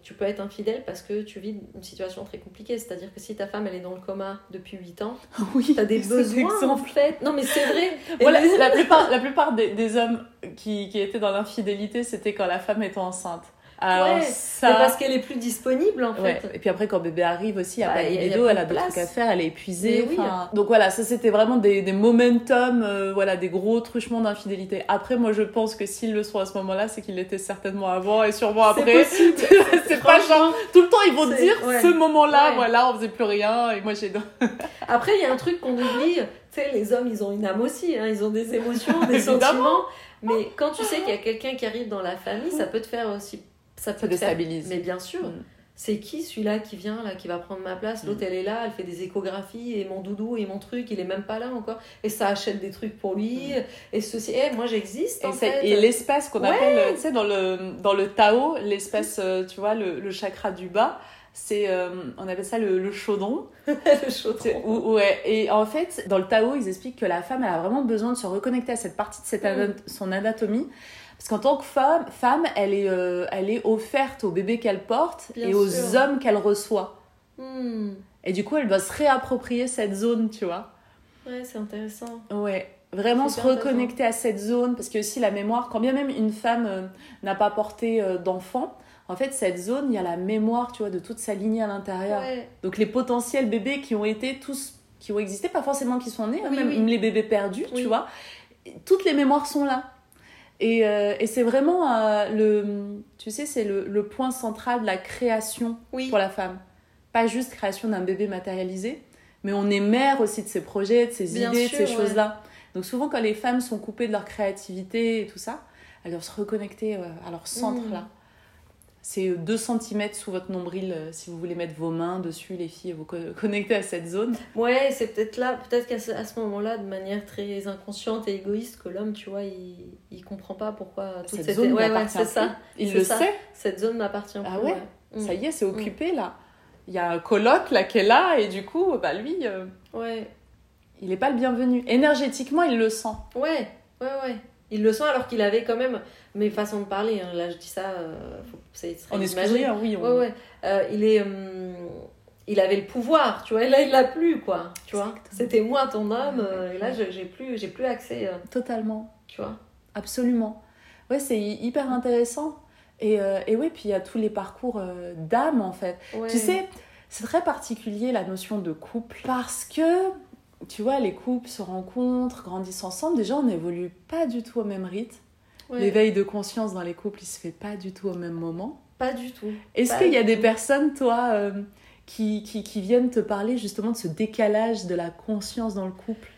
tu peux être infidèle parce que tu vis une situation très compliquée. C'est-à-dire que si ta femme elle est dans le coma depuis 8 ans, Oui, t'as des besoins en fait. Non mais c'est vrai. Voilà, la plupart, la plupart des, des hommes qui, qui étaient dans l'infidélité, c'était quand la femme était enceinte. Alors Ouais, ça... c'est parce qu'elle est plus disponible en Ouais. fait. Et puis après, quand bébé arrive aussi, il n'y a Bah, y a- y a libido, plus elle a d'autres trucs à faire, elle est épuisée. Oui. enfin, Donc voilà, ça c'était vraiment des, des momentum, euh, voilà, des gros truchements d'infidélité. Après, moi je pense que s'ils le sont à ce moment-là, c'est qu'ils l'étaient certainement avant et sûrement après. c'est pas genre, tout le temps ils vont te dire, ouais. ce moment-là, voilà, on faisait plus rien et moi j'ai. Après, il y a un truc qu'on oublie. Tu sais, les hommes, ils ont une âme aussi. hein, Ils ont des émotions, des sentiments. Mais quand tu sais qu'il y a quelqu'un qui arrive dans la famille, ça peut te faire aussi. Ça te déstabilise. Mais bien sûr. Mm. C'est qui celui-là qui vient, là, qui va prendre ma place? L'autre, elle est là, elle fait des échographies, et mon doudou, et mon truc, il est même pas là encore. Et ça achète des trucs pour lui. Et ceci, eh, moi j'existe Et, en fait. et l'espace qu'on Ouais. appelle, tu sais, dans le, dans le Tao, l'espace, euh, tu vois, le, le chakra du bas, c'est, euh, on appelle ça le, le chaudron. le chaudron. ou- ouais. Et en fait, dans le Tao, ils expliquent que la femme, elle a vraiment besoin de se reconnecter à cette partie de cette son anatomie. Parce qu'en tant que femme, femme elle, est, euh, elle est offerte au bébé qu'elle porte Bien et aux hommes qu'elle reçoit. Hmm. Et du coup, elle doit se réapproprier cette zone, tu vois. Ouais, c'est intéressant. Ouais, vraiment se reconnecter à cette zone, parce que aussi la mémoire, quand bien même une femme euh, n'a pas porté euh, d'enfant, en fait, cette zone, il y a la mémoire, tu vois, de toute sa lignée à l'intérieur. Ouais. Donc les potentiels bébés qui ont été tous, qui ont existé, pas forcément qui sont nés, hein, même, oui. les bébés perdus, Oui. tu vois, toutes les mémoires sont là. Et, euh, et c'est vraiment euh, le, tu sais, c'est le, le point central de la création Oui. pour la femme. Pas juste création d'un bébé matérialisé, mais on est mère aussi de ses projets, de ses Bien idées, sûr, de ces ouais. choses-là. Donc souvent quand les femmes sont coupées de leur créativité et tout ça, elles doivent se reconnecter euh, à leur centre Mm. là. C'est 2 cm sous votre nombril euh, si vous voulez mettre vos mains dessus, les filles, et vous co- connecter à cette zone. Ouais, c'est peut-être là, peut-être qu'à ce, à ce moment-là, de manière très inconsciente et égoïste, que l'homme, tu vois, il, il comprend pas pourquoi toute Cette cette, zone ouais, ouais, c'est ça. Il le ça. sait. Cette zone m'appartient Ah plus. ouais Mm. Ça y est, c'est occupé là. Il y a un coloc là qui est là et du coup, bah lui, euh, Ouais, il n'est pas le bienvenu. Énergétiquement, il le sent. ouais, ouais, ouais. Il le sent alors qu'il avait quand même mes façons de parler. hein. Là, je dis ça, euh, faut- imagé. excusé, hein, oui. on- Ouais, ouais. Euh, il est. hum, il avait le pouvoir, tu vois, et là il l'a plus, quoi. Tu vois, c'était moi ton homme, euh, et là j'ai plus, j'ai plus accès, euh, Totalement. tu vois. Absolument. Ouais, c'est hy- hyper intéressant. Et, et oui, puis il y a tous les parcours d'âme en fait. Ouais. Tu sais, c'est très particulier la notion de couple parce que, tu vois, les couples se rencontrent, grandissent ensemble. Déjà, on n'évolue pas du tout au même rythme. Ouais. L'éveil de conscience dans les couples, il se fait pas du tout au même moment. Pas du tout. Est-ce qu'il y a des tout. personnes, toi, euh, qui, qui, qui viennent te parler justement de ce décalage de la conscience dans le couple?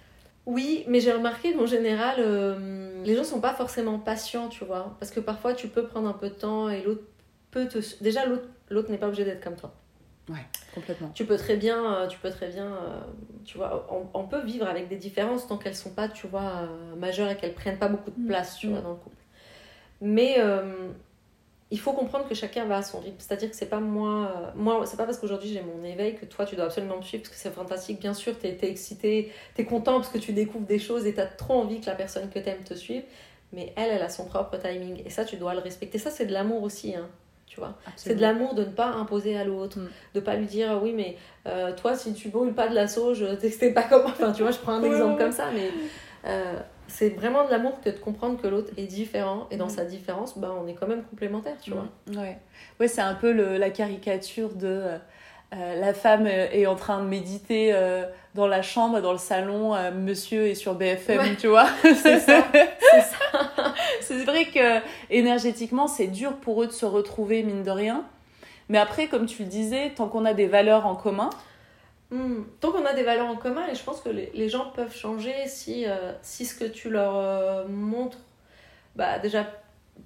Oui, mais j'ai remarqué qu'en général, euh, les gens sont pas forcément patients, tu vois. Parce que parfois, tu peux prendre un peu de temps et l'autre peut te. Déjà, l'autre n'est pas obligé d'être comme toi. Ouais, complètement. Tu peux très bien, euh, tu peux très bien, tu vois, on, on peut vivre avec des différences tant qu'elles sont pas, tu vois, majeures et qu'elles prennent pas beaucoup de place, tu Mm. vois, dans le couple. Mais euh, il faut comprendre que chacun va à son rythme. C'est-à-dire que c'est pas moi, euh, moi, c'est pas parce qu'aujourd'hui j'ai mon éveil que toi tu dois absolument me suivre parce que c'est fantastique. Bien sûr, t'es es excité, t'es content parce que tu découvres des choses et t'as trop envie que la personne que t'aimes te suive. Mais elle, elle a son propre timing et ça, tu dois le respecter. Ça, c'est de l'amour aussi, hein, tu vois. C'est de l'amour de ne pas imposer à l'autre, Mm. de pas lui dire oui mais euh, toi si tu brûles pas de la sauge, t'es pas comme enfin tu vois je prends un exemple comme ça mais euh, c'est vraiment de l'amour que de comprendre que l'autre est différent et dans Mm. sa différence bah on est quand même complémentaires tu vois. Ouais, ouais c'est un peu le- la caricature de euh, euh, la femme euh, est en train de méditer euh, dans la chambre, dans le salon, euh, monsieur est sur BFM, Ouais. tu vois. C'est ça. c'est vrai que énergétiquement, c'est dur pour eux de se retrouver, mine de rien. Mais après, comme tu le disais, tant qu'on a des valeurs en commun, Hmm. Tant qu'on a des valeurs en commun et je pense que les, les gens peuvent changer si, euh, si ce que tu leur euh, montres bah déjà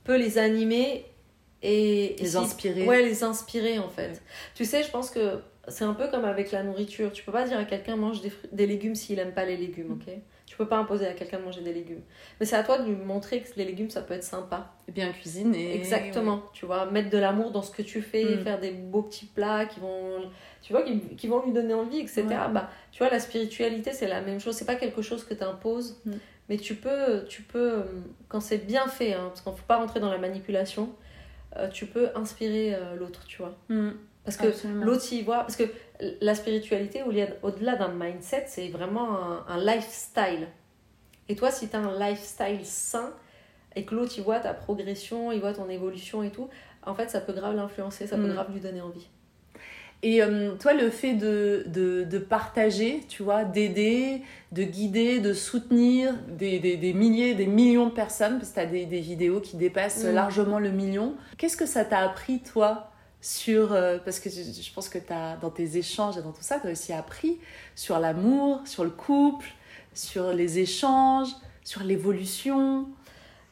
peut les animer et, et Les si- inspirer. Ouais, les inspirer en fait. Ouais. Tu sais, je pense que c'est un peu comme avec la nourriture. Tu peux pas dire à quelqu'un mange des, légumes s'il aime pas les légumes, ok? Tu peux pas imposer à quelqu'un de manger des légumes. Mais c'est à toi de lui montrer que les légumes ça peut être sympa. bien cuisiner. Exactement. Tu vois, mettre de l'amour dans ce que tu fais, Mm. faire des beaux petits plats qui vont, tu vois, qui, qui vont lui donner envie, etc. Ouais. Bah, tu vois, la spiritualité, c'est la même chose. C'est pas quelque chose que tu imposes, Mm. mais tu peux, tu peux, euh, quand c'est bien fait, hein, parce qu'on ne faut pas rentrer dans la manipulation, euh, tu peux inspirer euh, l'autre, tu vois. Mm. Parce que l'autre y voit. Parce que la spiritualité, au-delà d'un mindset, c'est vraiment un, un lifestyle. Et toi, si tu as un lifestyle sain et que l'autre y voit ta progression, il voit ton évolution et tout, en fait, ça peut grave l'influencer, ça peut Mm. grave lui donner envie. Et euh, toi, le fait de, de, de partager, tu vois, d'aider, de guider, de soutenir des, des, des milliers, des millions de personnes, parce que tu as des, des vidéos qui dépassent Mm. largement le million, qu'est-ce que ça t'a appris, toi, sur... euh, parce que je, je pense que as, dans tes échanges et dans tout ça, tu as aussi appris sur l'amour, sur le couple, sur les échanges, sur l'évolution.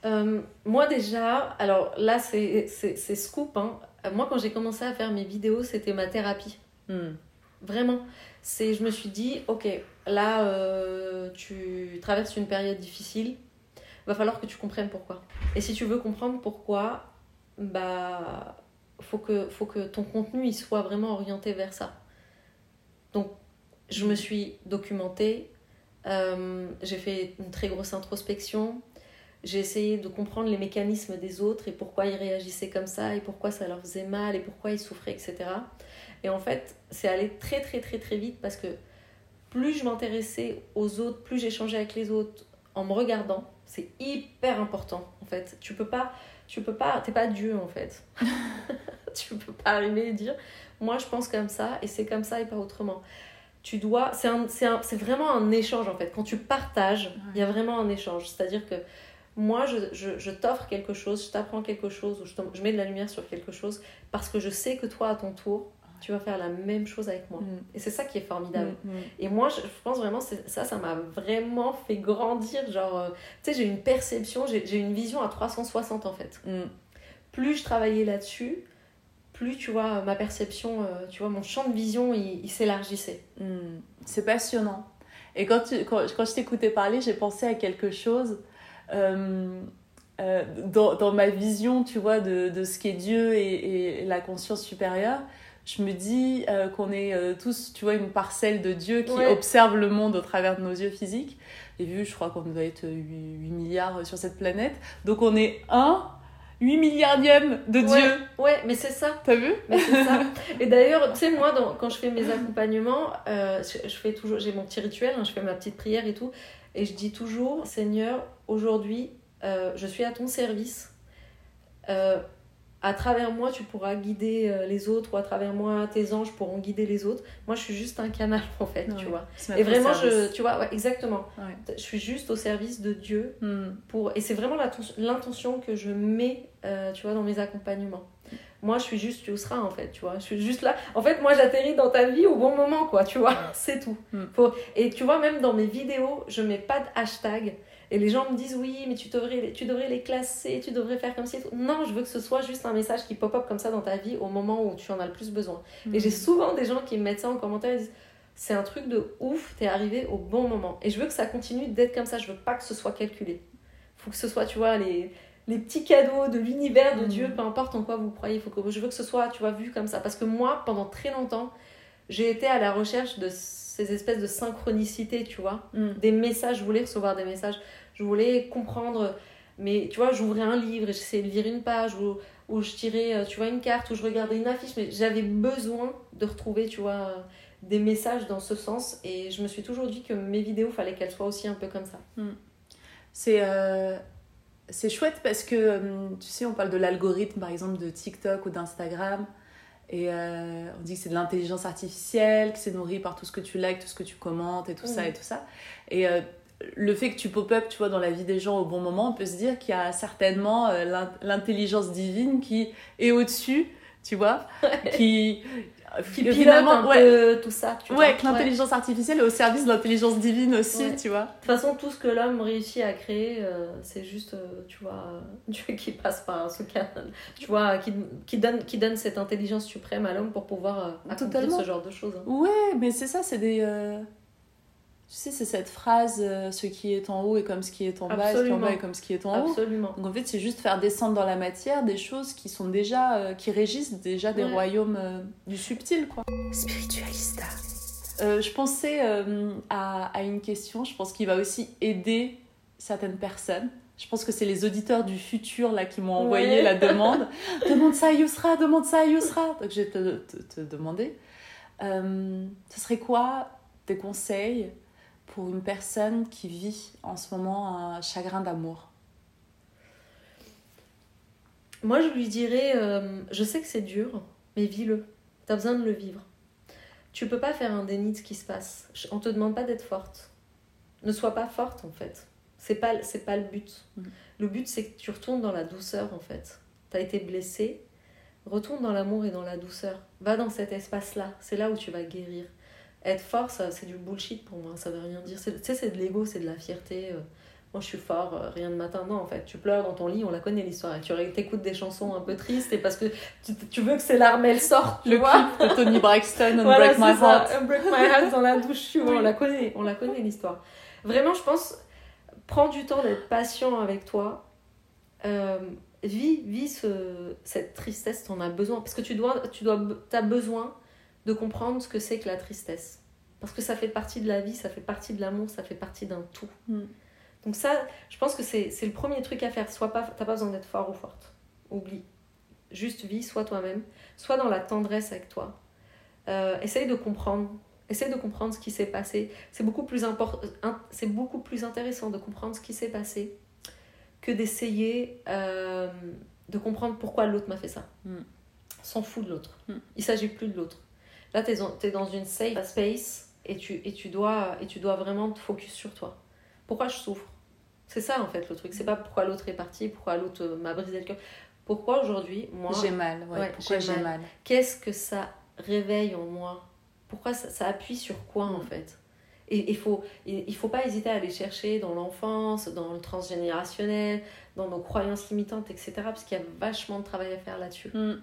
Euh, moi déjà, alors là c'est scoop, hein. Moi quand j'ai commencé à faire mes vidéos c'était ma thérapie, Hmm. vraiment. C'est, je me suis dit, ok, là euh, tu traverses une période difficile, va falloir que tu comprennes pourquoi. Et si tu veux comprendre pourquoi, bah faut que, faut que ton contenu il soit vraiment orienté vers ça. Donc je me suis documentée, euh, j'ai fait une très grosse introspection, j'ai essayé de comprendre les mécanismes des autres et pourquoi ils réagissaient comme ça et pourquoi ça leur faisait mal et pourquoi ils souffraient, etc. Et en fait, c'est allé très très très très vite parce que plus je m'intéressais aux autres, plus j'échangeais avec les autres en me regardant, c'est hyper important en fait. Tu peux pas, tu peux pas, t'es pas Dieu en fait. tu peux pas arriver et dire, moi je pense comme ça et c'est comme ça et pas autrement. Tu dois, c'est un- un- vraiment un échange en fait. Quand tu partages, il y a vraiment un échange. C'est-à-dire que moi, je, je, je t'offre quelque chose, je t'apprends quelque chose, ou je, je mets de la lumière sur quelque chose, parce que je sais que toi, à ton tour, tu vas faire la même chose avec moi. Mm. Et c'est ça qui est formidable. Mm, mm. Et moi, je pense vraiment, ça, ça m'a vraiment fait grandir. Genre, euh, tu sais, j'ai une perception, j'ai une vision à 360 en fait. Plus je travaillais là-dessus, plus, tu vois, ma perception, euh, tu vois, mon champ de vision, il, il s'élargissait. C'est passionnant. Et quand, tu, quand, quand je t'écoutais parler, j'ai pensé à quelque chose. euh, euh, dans, dans ma vision, tu vois, de, de ce qu'est Dieu et, et la conscience supérieure, je me dis euh, qu'on est euh, tous, tu vois, une parcelle de Dieu qui Ouais. observe le monde au travers de nos yeux physiques. Et vu, je crois qu'on doit être 8, milliards sur cette planète. Donc on est un 8 milliardième de. Dieu. Ouais, mais c'est ça. T'as vu? Mais c'est ça. Et d'ailleurs, tu sais, moi, dans- quand je fais mes accompagnements, euh, je, je fais toujours, j'ai mon petit rituel, hein, je fais ma petite prière et tout, et je dis toujours, Seigneur, aujourd'hui, je suis à ton service. À travers moi, tu pourras guider euh, les autres, ou à travers moi, tes anges pourront guider les autres. Moi, je suis juste un canal, en fait, tu vois. Et vraiment, je, tu vois, ouais, exactement. Ouais. Je suis juste au service de Dieu Hmm. pour et c'est vraiment l'intention que je mets euh, tu vois dans mes accompagnements moi je suis juste Yusra en fait tu vois je suis juste là en fait moi j'atterris dans ta vie au bon moment quoi tu vois c'est tout Mm. Faut- et tu vois même dans mes vidéos je mets pas de hashtag et les gens me disent oui mais tu devrais les- tu devrais les classer tu devrais faire comme et tout. non je veux que ce soit juste un message qui pop up comme ça dans ta vie au moment où tu en as le plus besoin et j'ai souvent des gens qui me mettent ça en commentaire ils disent c'est un truc de ouf, t'es arrivé au bon moment. Et je veux que ça continue d'être comme ça, je veux pas que ce soit calculé. Faut que ce soit, tu vois, les, les petits cadeaux de l'univers, de Mhm. Dieu, peu importe en quoi vous croyez, faut que, je veux que ce soit, tu vois, vu comme ça. Parce que moi, pendant très longtemps, j'ai été à la recherche de ces espèces de synchronicité, tu vois. Hmm. Des messages, je voulais recevoir des messages, je voulais comprendre. Mais tu vois, j'ouvrais un livre et j'essayais de lire une page où, où je tirais, euh, tu vois, une carte, où je regardais une affiche, mais j'avais besoin de retrouver, tu vois, des messages dans ce sens. Et je me suis toujours dit que mes vidéos, fallait qu'elles soient aussi un peu comme ça. C'est euh, c'est chouette parce que, euh, tu sais, on parle de l'algorithme, par exemple, de TikTok ou d'Instagram. Et euh, on dit que c'est de l'intelligence artificielle, que c'est nourri par tout ce que tu likes, tout ce que tu commentes et tout ça Mhm. et tout ça. Et euh, le fait que tu pop-up, tu vois, dans la vie des gens au bon moment, on peut se dire qu'il y a certainement euh, l'in- l'intelligence divine qui est au-dessus, tu vois, qui... Qui pilote finalement, un ouais, peu tout ça, tu ouais, l'intelligence artificielle est au service de l'intelligence divine aussi, Ouais. tu vois. De toute façon, tout ce que l'homme réussit à créer, euh, c'est juste, euh, tu vois, euh, Dieu qui passe par ce canal, tu vois, qui, qui, donne, qui donne cette intelligence suprême à l'homme pour pouvoir euh, accomplir Totalement. ce genre de choses. hein. Ouais, mais c'est ça, c'est des. Tu sais, c'est cette phrase euh, ce qui est en haut est comme ce qui est en bas, et ce qui est en Absolument. bas est comme ce qui est en haut. Absolument. Donc en fait, c'est juste faire descendre dans la matière des choses qui sont déjà. euh, qui régissent déjà des Ouais. royaumes euh, du subtil, quoi. Spiritualista. Euh, je pensais euh, à, à une question, je pense qui va aussi aider certaines personnes Je pense que c'est les auditeurs du futur là qui m'ont envoyé la demande. demande ça à Yousra, demande ça à Yousra. Donc je vais te, te, demander. Euh, ce serait quoi tes conseils pour une personne qui vit en ce moment un chagrin d'amour Moi je lui dirais, euh, je sais que c'est dur, mais vis-le. Tu as besoin de le vivre. Tu peux pas faire un déni de ce qui se passe. On te demande pas d'être forte. Ne sois pas forte en fait. C'est pas, c'est pas le but. Mm. Le but, c'est que tu retournes dans la douceur, en fait. Tu as été blessé, retourne dans l'amour et dans la douceur. Va dans cet espace-là. C'est là où tu vas guérir. Être fort, c'est du bullshit pour moi. Ça veut rien dire. Tu sais, c'est de l'ego, c'est de la fierté. Euh. moi, je suis fort, euh, rien de matin. Non, en fait, tu pleures dans ton lit, on la connaît l'histoire. Et tu écoutes des chansons un peu tristes et parce que tu, veux que ces larmes, elles sortent. Le clip de Tony Braxton, Break My Heart. Break My Heart dans la douche, tu vois. On la connaît, on la connaît l'histoire. Vraiment, je pense prends du temps d'être patient avec toi. Euh, vis, vis ce, cette tristesse, tu en as besoin. Parce que tu dois, tu dois, as besoin de comprendre ce que c'est que la tristesse. Parce que ça fait partie de la vie, ça fait partie de l'amour, ça fait partie d'un tout. Mm. Donc ça, je pense que c'est le premier truc à faire. Sois pas, t'as pas besoin d'être fort ou forte. Oublie. Juste vis, sois toi-même. Sois dans la tendresse avec toi. Euh, essaye de comprendre Essaye de comprendre ce qui s'est passé. C'est beaucoup, plus c'est beaucoup plus intéressant de comprendre ce qui s'est passé que d'essayer euh, de comprendre pourquoi l'autre m'a fait ça. Mm. S'en fout de l'autre. Mm. Il s'agit plus de l'autre. Là, tu es, dans une safe space et tu, et, tu dois, et tu dois vraiment te focus sur toi. Pourquoi je souffre? C'est ça en fait le truc. C'est pas pourquoi l'autre est parti, pourquoi l'autre m'a brisé le cœur. Pourquoi aujourd'hui, moi. J'ai mal, ouais, pourquoi j'ai mal. Qu'est-ce que ça réveille en moi? Pourquoi ça, appuie sur quoi en mm. fait? Et il faut il, faut pas hésiter à aller chercher dans l'enfance dans le transgénérationnel dans nos croyances limitantes etc parce qu'il y a vachement de travail à faire là-dessus mm.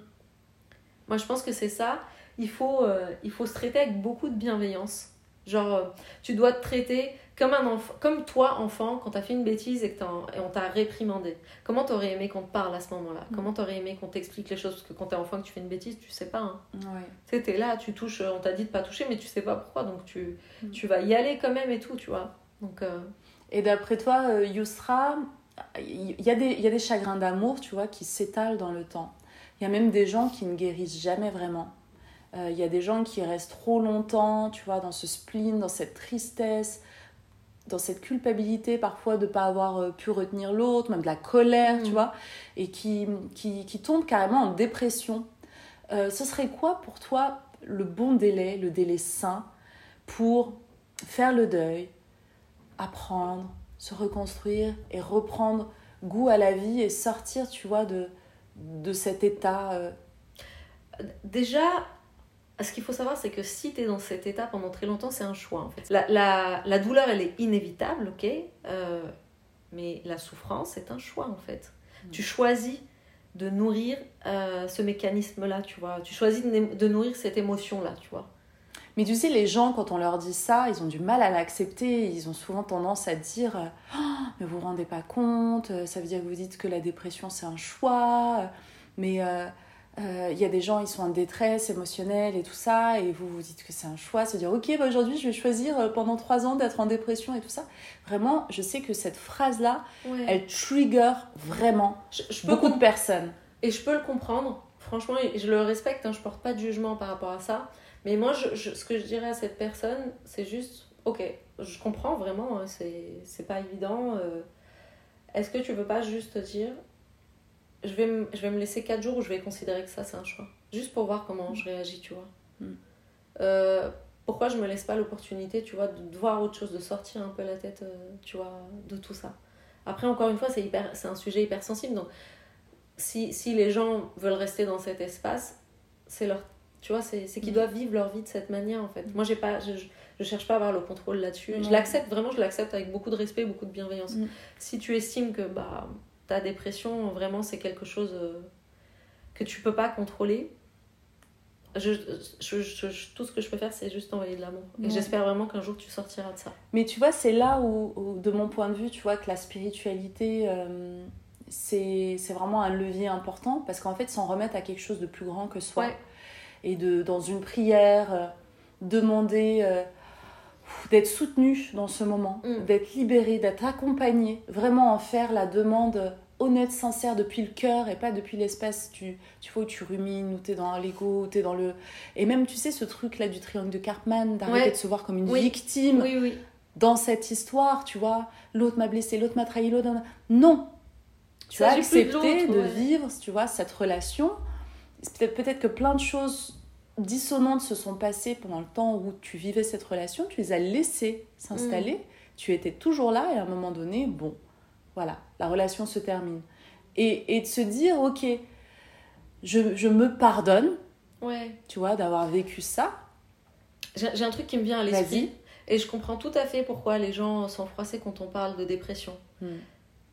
moi je pense que c'est ça il faut euh, il faut se traiter avec beaucoup de bienveillance genre euh, tu dois te traiter comme un enfant, comme toi, enfant, quand t'as fait une bêtise et qu'on t'a réprimandé. Comment t'aurais aimé qu'on te parle à ce moment-là? Mm. Comment t'aurais aimé qu'on t'explique les choses? Parce que quand t'es enfant que tu fais une bêtise, tu sais pas. Hein. Tu sais, là, tu touches, on t'a dit de pas toucher, mais tu sais pas pourquoi. Donc tu, mm. tu vas y aller quand même et tout, tu vois. Donc, euh, Et d'après toi, euh, Yusra, il y, a des, y a des chagrins d'amour, tu vois, qui s'étalent dans le temps. Il y a même des gens qui ne guérissent jamais vraiment. Euh, il y a des gens qui restent trop longtemps, tu vois, dans ce spleen, dans cette tristesse, dans cette culpabilité parfois de ne pas avoir euh, pu retenir l'autre, même de la colère, tu mm. vois, et qui, qui, qui tombe carrément en dépression. Euh, ce serait quoi pour toi le bon délai, le délai sain pour faire le deuil, apprendre, se reconstruire et reprendre goût à la vie et sortir, tu vois, de, de cet état euh? Déjà, ce qu'il faut savoir, c'est que si tu es dans cet état pendant très longtemps, c'est un choix en fait. La, la, la, douleur, elle est inévitable, ok euh, Mais la souffrance, c'est un choix en fait. Mm. Tu choisis de nourrir euh, ce mécanisme-là, tu vois. Tu choisis de, nourrir cette émotion-là, tu vois. Mais tu sais, les gens, quand on leur dit ça, ils ont du mal à l'accepter. Ils ont souvent tendance à dire oh, Mais vous vous rendez pas compte, ça veut dire que vous dites que la dépression, c'est un choix. Mais. Euh, euh, il y a des gens, ils sont en détresse émotionnelle et tout ça, et vous vous dites que c'est un choix, se dire ok, bah aujourd'hui je vais choisir euh, pendant trois ans d'être en dépression et tout ça. Vraiment, je sais que cette phrase-là, elle trigger vraiment je, beaucoup de personnes. Et je peux le comprendre, franchement, je le respecte, hein, je porte pas de jugement par rapport à ça. Mais moi, je, ce que je dirais à cette personne, c'est juste ok, je comprends vraiment, hein, c'est pas évident. Euh, est-ce que tu veux pas juste dire je vais, me, je vais me laisser 4 jours où je vais considérer que ça c'est un choix. Juste pour voir comment je réagis, tu vois. Hmm. Euh, pourquoi je me laisse pas l'opportunité, tu vois, de voir autre chose, de sortir un peu la tête, euh, tu vois, de tout ça. Après, encore une fois, c'est hyper, c'est un sujet hyper sensible. Donc, si, si les gens veulent rester dans cet espace, c'est leur, tu vois, c'est, c'est qu'ils hmm. doivent vivre leur vie de cette manière, en fait. Moi, j'ai pas, je, je, cherche pas à avoir le contrôle là-dessus. Je l'accepte, vraiment, je l'accepte avec beaucoup de respect, beaucoup de bienveillance. Hmm. Si tu estimes que, bah, ta dépression, vraiment, c'est quelque chose euh, que tu peux pas contrôler. Je, je, tout ce que je peux faire, c'est juste envoyer de l'amour. Et j'espère vraiment qu'un jour tu sortiras de ça. Mais tu vois, c'est là où, de mon point de vue, tu vois que la spiritualité, euh, c'est vraiment un levier important parce qu'en fait, s'en remettre à quelque chose de plus grand que soi. Et de, dans une prière, euh, demander d'être soutenu dans ce moment, Mm. d'être libéré, d'être accompagné, vraiment en faire la demande honnête, sincère, depuis le cœur et pas depuis l'espace, tu, tu vois, où tu rumines, où t'es dans l'ego, où t'es dans le... Et même, tu sais, ce truc-là du triangle de Cartman, d'arrêter Ouais. de se voir comme une Oui. victime Oui, oui. dans cette histoire, tu vois, l'autre m'a blessé, l'autre m'a trahi, l'autre... Non Tu as de accepté de, ouais. vivre, tu vois, cette relation. Peut-être que plein de choses dissonantes se sont passées pendant le temps où tu vivais cette relation, tu les as laissées s'installer, Mm. tu étais toujours là et à un moment donné, bon, voilà, la relation se termine. Et, et de se dire, ok, je, je me pardonne, Ouais. tu vois, d'avoir vécu ça. J'ai un truc qui me vient à l'esprit. Et je comprends tout à fait pourquoi les gens sont froissés quand on parle de dépression. Mm.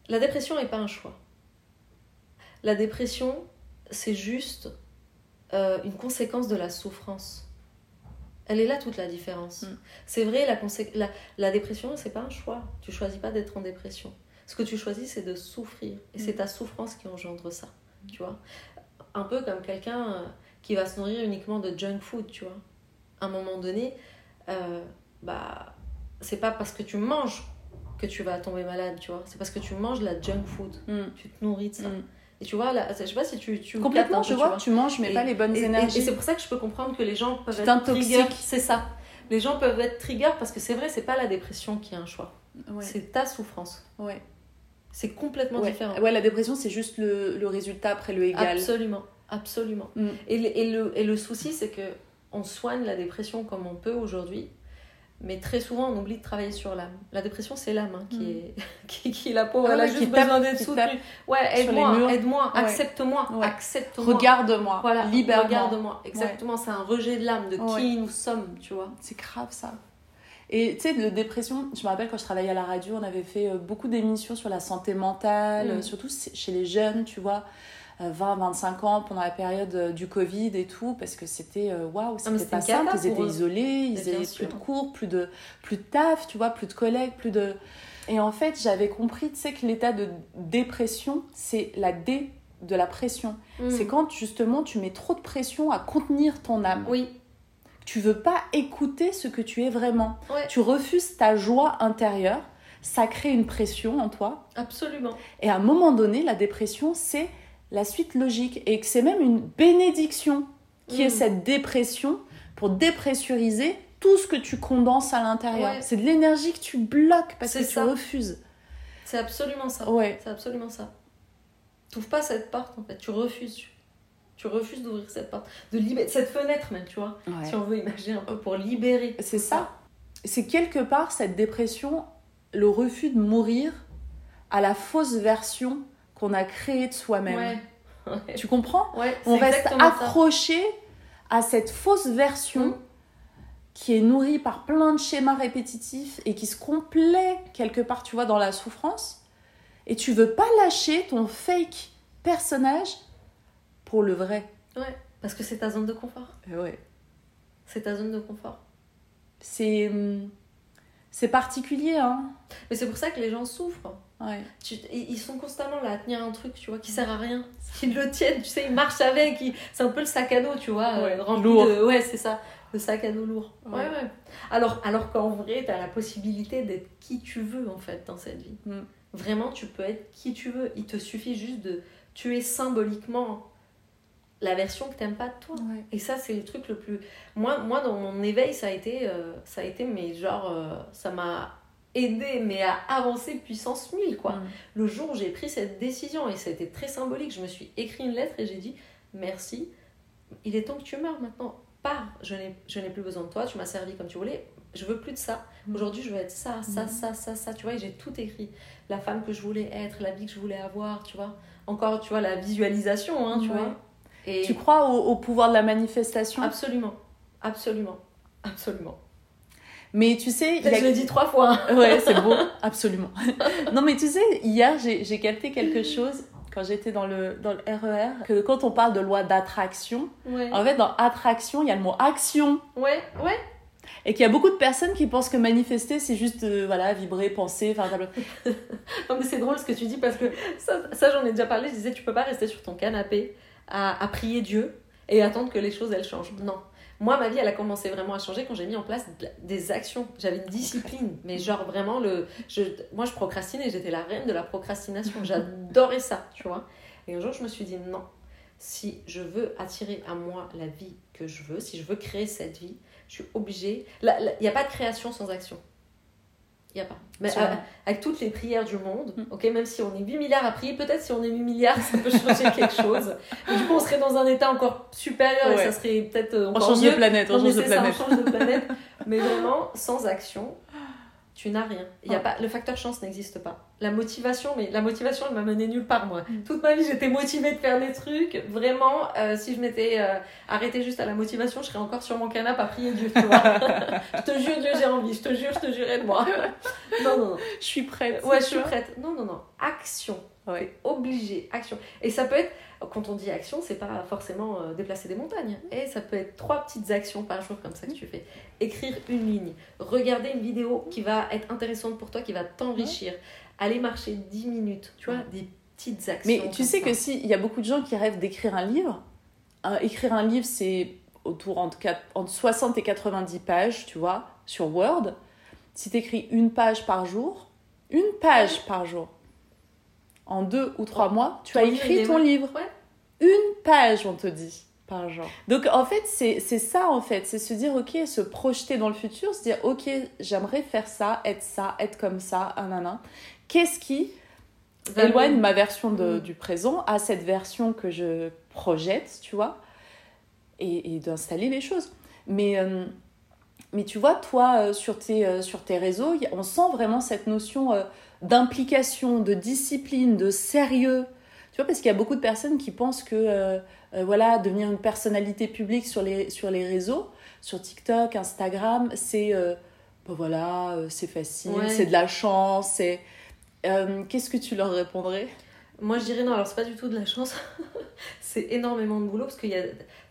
La dépression n'est pas un choix. La dépression, c'est juste euh, une conséquence de la souffrance. Elle est là toute la différence. Mm. C'est vrai, la, la, la dépression, c'est pas un choix. Tu choisis pas d'être en dépression. Ce que tu choisis, c'est de souffrir. Et c'est ta souffrance qui engendre ça. Tu vois Un peu comme quelqu'un euh, qui va se nourrir uniquement de junk food, tu vois. À un moment donné, euh, bah, c'est pas parce que tu manges que tu vas tomber malade, tu vois. C'est parce que tu manges la junk food. Mm. Tu te nourris de ça. Et tu vois, là, je sais pas si tu, tu Complètement, je peu, vois, tu manges mais Et- pas les bonnes et, énergies. Et, c'est pour ça que je peux comprendre que les gens peuvent Tu être trigger. C'est ça. Les gens peuvent être trigger parce que c'est vrai, c'est pas la dépression qui est un choix. Ouais, C'est ta souffrance. ouais. C'est complètement Ouais. différent. ouais, la dépression, c'est juste le, le résultat après le égal. Absolument, absolument. Mm. Et, le, et, le, et le souci, c'est que on soigne la dépression comme on peut aujourd'hui, mais très souvent on oublie de travailler sur l'âme. La dépression, c'est l'âme hein, qui, est, qui, qui est la pauvre. Mm. Ah Elle a juste besoin d'être soutenue. Ouais, aide-moi, aide-moi, Ouais. accepte-moi, Ouais. accepte-moi. Regarde-moi, Voilà, libère-moi. regarde-moi. Exactement, c'est un rejet de l'âme, de qui nous sommes, tu vois. C'est grave ça. Et tu sais, de dépression, je me rappelle quand je travaillais à la radio, on avait fait euh, beaucoup d'émissions sur la santé mentale, Mm. euh, surtout chez les jeunes, tu vois, 20-25 ans, pendant la période euh, du Covid et tout, parce que c'était, euh, waouh, mais c'était c'était pas simple, ils étaient isolés, ils avaient sûr. plus de cours, plus de, plus de taf, tu vois, plus de collègues, plus de... Et en fait, j'avais compris, tu sais, que l'état de dépression, c'est la dé de la pression. Mm. C'est quand justement tu mets trop de pression à contenir ton âme. Oui, Tu veux pas écouter ce que tu es vraiment. ouais, Tu refuses ta joie intérieure. Ça crée une pression en toi. absolument. Et à un moment donné, la dépression, c'est la suite logique. Et que c'est même une bénédiction qui Mm. est cette dépression pour dépressuriser tout ce que tu condenses à l'intérieur. Ouais. C'est de l'énergie que tu bloques parce que tu ça. refuses. C'est absolument ça. Ouais. C'est absolument ça. T'ouvres pas cette porte en fait, tu refuses. Tu, tu refuses d'ouvrir cette porte, de libérer cette fenêtre même, tu vois. Si on veut imaginer un peu pour libérer. C'est ça. C'est quelque part cette dépression, le refus de mourir à la fausse version qu'on a créée de soi-même. Ouais. Ouais. Tu comprends Ouais, On reste ça. accroché à cette fausse version Mm. qui est nourrie par plein de schémas répétitifs et qui se complaît quelque part, tu vois, dans la souffrance. Et tu veux pas lâcher ton fake personnage pour le vrai. Ouais, parce que c'est ta zone de confort. Ouais. C'est ta zone de confort. C'est hum, c'est particulier, hein. Mais c'est pour ça que les gens souffrent. Ouais. Tu- ils sont constamment là à tenir un truc, tu vois, qui sert à rien. Ils le tiennent, tu sais, ils marchent avec. ils- C'est un peu le sac à dos, tu vois, euh, Ouais, rempli lourd. de- Ouais, c'est ça, le sac à dos lourd. Ouais, Ouais. ouais. Alors, alors qu'en vrai, t'as la possibilité d'être qui tu veux, en fait, dans cette vie. Mm. Vraiment, tu peux être qui tu veux. Il te suffit juste de tuer symboliquement la version que t'aimes pas de toi. Ouais. Et ça, c'est le truc le plus. Moi, moi dans mon éveil, ça a été, euh, ça a été mais genre, euh, ça m'a aidé, mais à avancer puissance 1000, quoi. Mm. Le jour où j'ai pris cette décision, et c'était très symbolique, je me suis écrit une lettre et j'ai dit merci, il est temps que tu meurs maintenant. Pars, je n'ai je n'ai plus besoin de toi, tu m'as servi comme tu voulais, je veux plus de ça. Aujourd'hui, je veux être ça, ça, ça, ça, ça, tu vois, et j'ai tout écrit. La femme que je voulais être, la vie que je voulais avoir, tu vois. Encore, tu vois, la visualisation, hein, tu Ouais. vois. Et Tu crois au, au pouvoir de la manifestation? Absolument, absolument, absolument. Mais tu sais, il Je l'ai dit trois fois. Ouais, c'est beau, absolument. non, mais tu sais, hier, j'ai capté quelque chose quand j'étais dans le, dans le RER, que quand on parle de loi d'attraction, Ouais. en fait, dans attraction, il y a le mot action. Ouais, ouais. Et qu'il y a beaucoup de personnes qui pensent que manifester, c'est juste, euh, voilà, vibrer, penser, table. Non, mais c'est drôle ce que tu dis parce que ça, ça j'en ai déjà parlé. Je disais, tu peux pas rester sur ton canapé à, à prier Dieu et attendre que les choses elles changent. Non. Moi, ma vie, elle a commencé vraiment à changer quand j'ai mis en place des actions. J'avais une discipline, mais genre vraiment, le, je, moi, je procrastinais, j'étais la reine de la procrastination. J'adorais ça, tu vois. Et un jour, je me suis dit, non, si je veux attirer à moi la vie que je veux, si je veux créer cette vie, je suis obligée. Il n'y a pas de création sans action. Il n'y a pas. Mais euh, avec toutes les prières du monde, mm. ok, même si on est 8 milliards à prier, peut-être si on est 8 milliards, ça peut changer quelque chose. du coup, on serait dans un état encore supérieur et ça serait peut-être encore on change mieux. de planète, on change de planète. on change de planète. Mais vraiment, sans action, tu n'as rien. Il y a pas, le facteur chance n'existe pas. La motivation, mais la motivation, elle m'a mené nulle part, moi. Mm. Toute ma vie, j'étais motivée de faire des trucs. Vraiment, euh, si je m'étais euh, arrêtée juste à la motivation, je serais encore sur mon canapé à prier Dieu, tu vois. je te jure, Dieu, j'ai envie. Je te jure, je te jurerai de moi. non, non, non. Je suis prête. Ouais, je suis prête. Non, non, non. Action. Ouais. Obligé. Action. Et ça peut être quand on dit action, c'est pas forcément euh, déplacer des montagnes. Et ça peut être trois petites actions par jour comme ça que tu fais. Écrire une ligne, regarder une vidéo qui va être intéressante pour toi, qui va t'enrichir, aller marcher 10 minutes, tu vois, des petites actions. Mais tu sais que si il y a beaucoup de gens qui rêvent d'écrire un livre, écrire un livre c'est autour entre, entre 60 et 90 pages, tu vois, sur Word. Si tu écris une page par jour, une page par jour, en deux ou trois mois, tu as écrit ton livre. Une page, on te dit, par jour. Donc en fait, c'est ça en fait, c'est se dire, ok, se projeter dans le futur, se dire, ok, j'aimerais faire ça, être ça, être comme ça, un Qu'est-ce qui éloigne ma version de, du présent à cette version que je projette, tu vois, et, d'installer les choses. Mais, euh, mais tu vois, toi, euh, sur, tes, euh, sur tes réseaux, on sent vraiment cette notion d'implication, de discipline, de sérieux. Tu vois, parce qu'il y a beaucoup de personnes qui pensent que, voilà, devenir une personnalité publique sur les, sur les réseaux, sur TikTok, Instagram, c'est, ben voilà, c'est facile, c'est de la chance, c'est... Qu'est-ce que tu leur répondrais? Moi, je dirais non, alors c'est pas du tout de la chance, c'est énormément de boulot, parce a...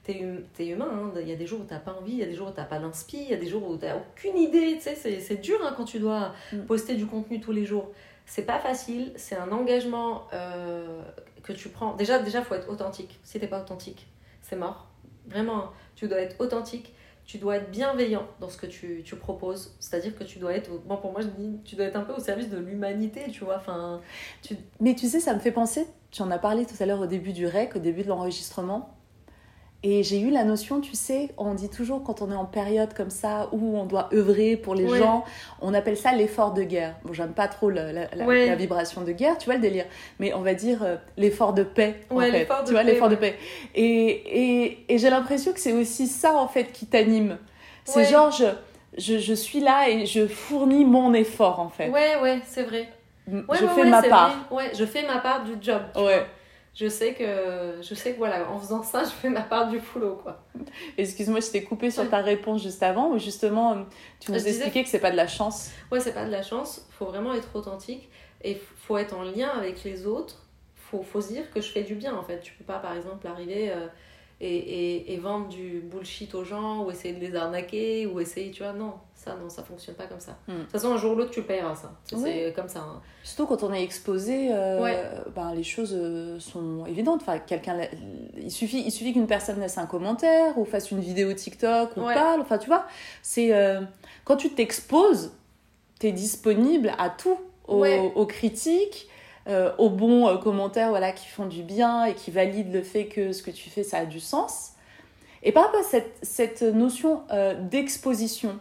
T'es hum, es humain, hein. il y a des jours où t'as pas envie, il y a des jours où t'as pas d'inspi, il y a des jours où t'as aucune idée, tu sais, c'est dur hein, quand tu dois mm. poster du contenu tous les jours. C'est pas facile, c'est un engagement euh, que tu prends. Déjà, déjà, faut être authentique. Si t'es pas authentique, c'est mort. Vraiment, tu dois être authentique. Tu dois être bienveillant dans ce que tu, tu proposes. C'est-à-dire que tu dois être, bon pour moi je dis, tu dois être un peu au service de l'humanité, tu vois. Enfin, tu... Mais tu sais, ça me fait penser, tu en as parlé tout à l'heure au début du REC, au début de l'enregistrement, et j'ai eu la notion, tu sais, on dit toujours quand on est en période comme ça où on doit œuvrer pour les gens, on appelle ça l'effort de guerre. Bon, j'aime pas trop la, la, vibration de guerre, tu vois le délire, mais on va dire euh, l'effort de paix. En fait. Tu vois, l'effort de paix. Et, et, et j'ai l'impression que c'est aussi ça en fait qui t'anime. C'est genre, je, je, je, suis là et je fournis mon effort en fait. Ouais, ouais, c'est vrai. je fais ma part. Ouais, je fais ma part du job. ouais je sais que je sais que voilà en faisant ça je fais ma part du boulot quoi. Excuse-moi je t'ai coupé sur ta réponse juste avant où justement tu nous expliquais que c'est pas de la chance. Ouais c'est pas de la chance faut vraiment être authentique et faut être en lien avec les autres faut faut se dire que je fais du bien en fait. Tu peux pas par exemple arriver euh, et, et, et, vendre du bullshit aux gens ou essayer de les arnaquer ou essayer tu vois non ça non ça fonctionne pas comme ça. Hmm. de toute façon un jour ou l'autre tu paieras ça. C'est comme ça hein. surtout quand on est exposé euh, ben, les choses euh, sont évidentes. Enfin quelqu'un il suffit il suffit qu'une personne laisse un commentaire ou fasse une vidéo TikTok ou parle. Enfin tu vois c'est euh, quand tu t'exposes tu es disponible à tout. Aux, aux critiques euh, aux bons commentaires voilà, qui font du bien et qui valident le fait que ce que tu fais, ça a du sens. Et par rapport à cette, cette notion d'exposition,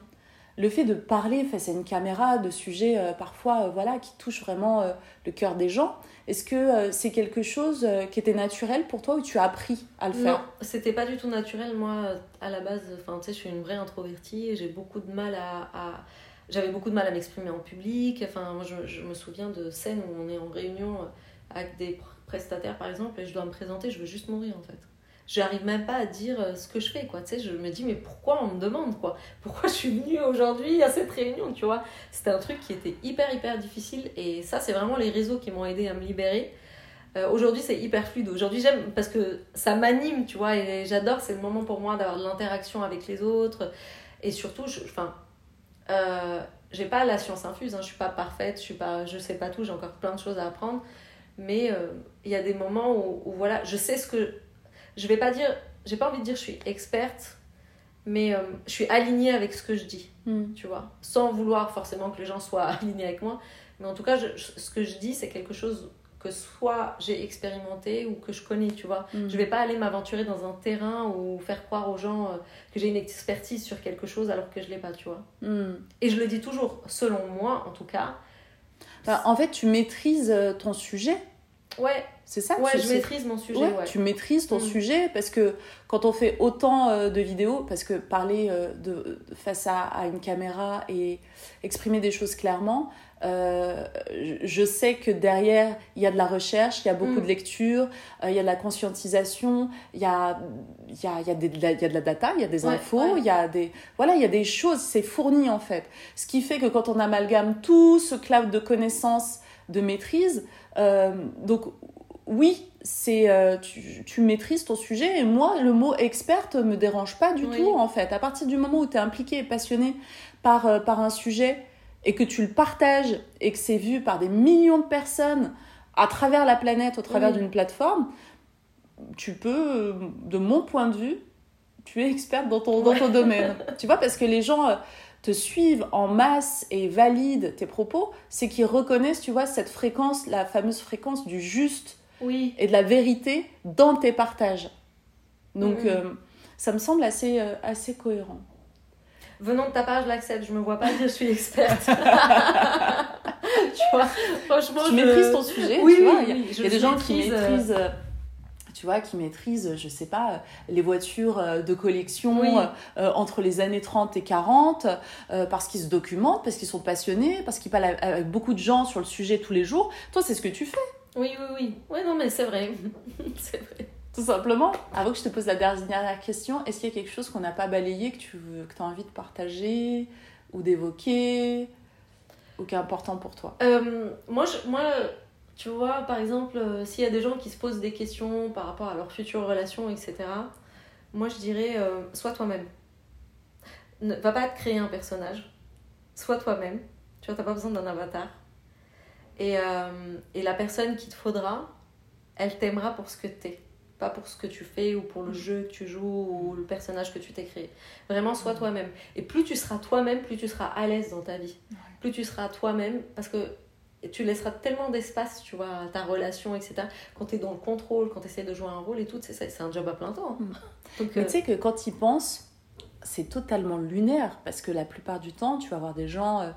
le fait de parler face à une caméra de sujets parfois voilà, qui touchent vraiment le cœur des gens, est-ce que c'est quelque chose qui était naturel pour toi ou tu as appris à le faire? Non, c'était pas du tout naturel. Moi, à la base, je suis une vraie introvertie j'ai beaucoup de mal à j'avais beaucoup de mal à m'exprimer en public. Enfin, je, je, me souviens de scènes où on est en réunion avec des prestataires, par exemple, et je dois me présenter, je veux juste mourir, en fait. J'arrive même pas à dire euh, ce que je fais, quoi. Tu sais, je me dis, mais pourquoi on me demande, quoi? Pourquoi je suis venue aujourd'hui à cette réunion, tu vois? C'était un truc qui était hyper, hyper difficile. Et ça, c'est vraiment les réseaux qui m'ont aidé à me libérer. Euh, aujourd'hui, c'est hyper fluide. Aujourd'hui, j'aime parce que ça m'anime, tu vois, et j'adore. C'est le moment pour moi d'avoir de l'interaction avec les autres. Et surtout, enfin, euh, j'ai pas la science infuse, hein, je suis pas parfaite, je suis pas, je sais pas tout, j'ai encore plein de choses à apprendre. Mais euh, il y a des moments où, où, voilà, je sais ce que. Je vais pas dire. J'ai pas envie de dire je suis experte, mais euh, je suis alignée avec ce que je dis, Mm. tu vois. Sans vouloir forcément que les gens soient alignés avec moi. Mais en tout cas, je- je- ce que je dis, c'est quelque chose que soit j'ai expérimenté ou que je connais, tu vois. Mm. Je vais pas aller m'aventurer dans un terrain ou faire croire aux gens euh, que j'ai une expertise sur quelque chose alors que je l'ai pas, tu vois. Mm. Et je le dis toujours, selon moi en tout cas. En fait, tu maîtrises euh, ton sujet. Ouais, C'est ça ouais, je maîtrise mon sujet, Ouais, ouais. Tu maîtrises ton Mm. sujet parce que quand on fait autant euh, de vidéos, parce que parler euh, de, face à, à une caméra et exprimer des choses clairement, euh, je- sais que derrière, il y a de la recherche, il y a beaucoup Mm. de lecture, euh, il y a de la conscientisation, il y a, y, a, y, a des- de la- y a de la data, il y a des Ouais, infos, il y a des... Voilà, il y a des choses, c'est fourni en fait. Ce qui fait que quand on amalgame tout ce cloud de connaissances, de maîtrise, euh, donc oui, c'est euh, tu, tu maîtrises ton sujet et moi le mot experte me dérange pas du Oui. tout en fait. À partir du moment où tu es impliqué et passionné par, euh, par un sujet et que tu le partages et que c'est vu par des millions de personnes à travers la planète, au travers Oui. d'une plateforme, tu peux, de mon point de vue, tu es experte dans ton, dans ton domaine. Tu vois, parce que les gens euh, te suivent en masse et valident tes propos, c'est qu'ils reconnaissent, tu vois, cette fréquence, la fameuse fréquence du juste Oui, et de la vérité dans tes partages. Donc, Mhm. euh, ça me semble assez, euh, assez cohérent. venant de ta part, je l'accepte. Je me vois pas dire je suis experte. tu vois, franchement, tu je... maîtrises ton sujet, Oui, tu oui, vois. Il y a, oui, il je y a des gens qui euh, maîtrisent, euh, tu vois, qui maîtrisent, je sais pas, les voitures de collection Oui. euh, entre les années 30 et 40, euh, parce qu'ils se documentent, parce qu'ils sont passionnés, parce qu'ils parlent avec beaucoup de gens sur le sujet tous les jours. Toi, c'est ce que tu fais, Oui, oui, oui. Ouais, non, mais c'est vrai. c'est vrai. tout simplement. Avant que je te pose la dernière question, est-ce qu'il y a quelque chose qu'on n'a pas balayé, que tu veux, que as envie de partager ou d'évoquer, ou qui est important pour toi? Euh, moi, je, moi, tu vois, par exemple, euh, s'il y a des gens qui se posent des questions par rapport à leur future relation, etc., moi, je dirais, euh, sois toi-même. Ne va pas te créer un personnage. Sois toi-même. Tu vois, t'as pas besoin d'un avatar. Et, euh, et la personne qu'il te faudra, elle t'aimera pour ce que t'es. Pas pour ce que tu fais ou pour le jeu que tu joues ou le personnage que tu t'es créé. Vraiment, sois toi-même. Et plus tu seras toi-même, plus tu seras à l'aise dans ta vie. Plus tu seras toi-même, parce que tu laisseras tellement d'espace, tu vois, à ta relation, etc. Quand tu es dans le contrôle, quand tu essaies de jouer un rôle et tout, c'est un job à plein temps. hein. Donc, Mais euh, tu sais que quand ils pensent, c'est totalement lunaire parce que la plupart du temps, tu vas avoir des gens euh,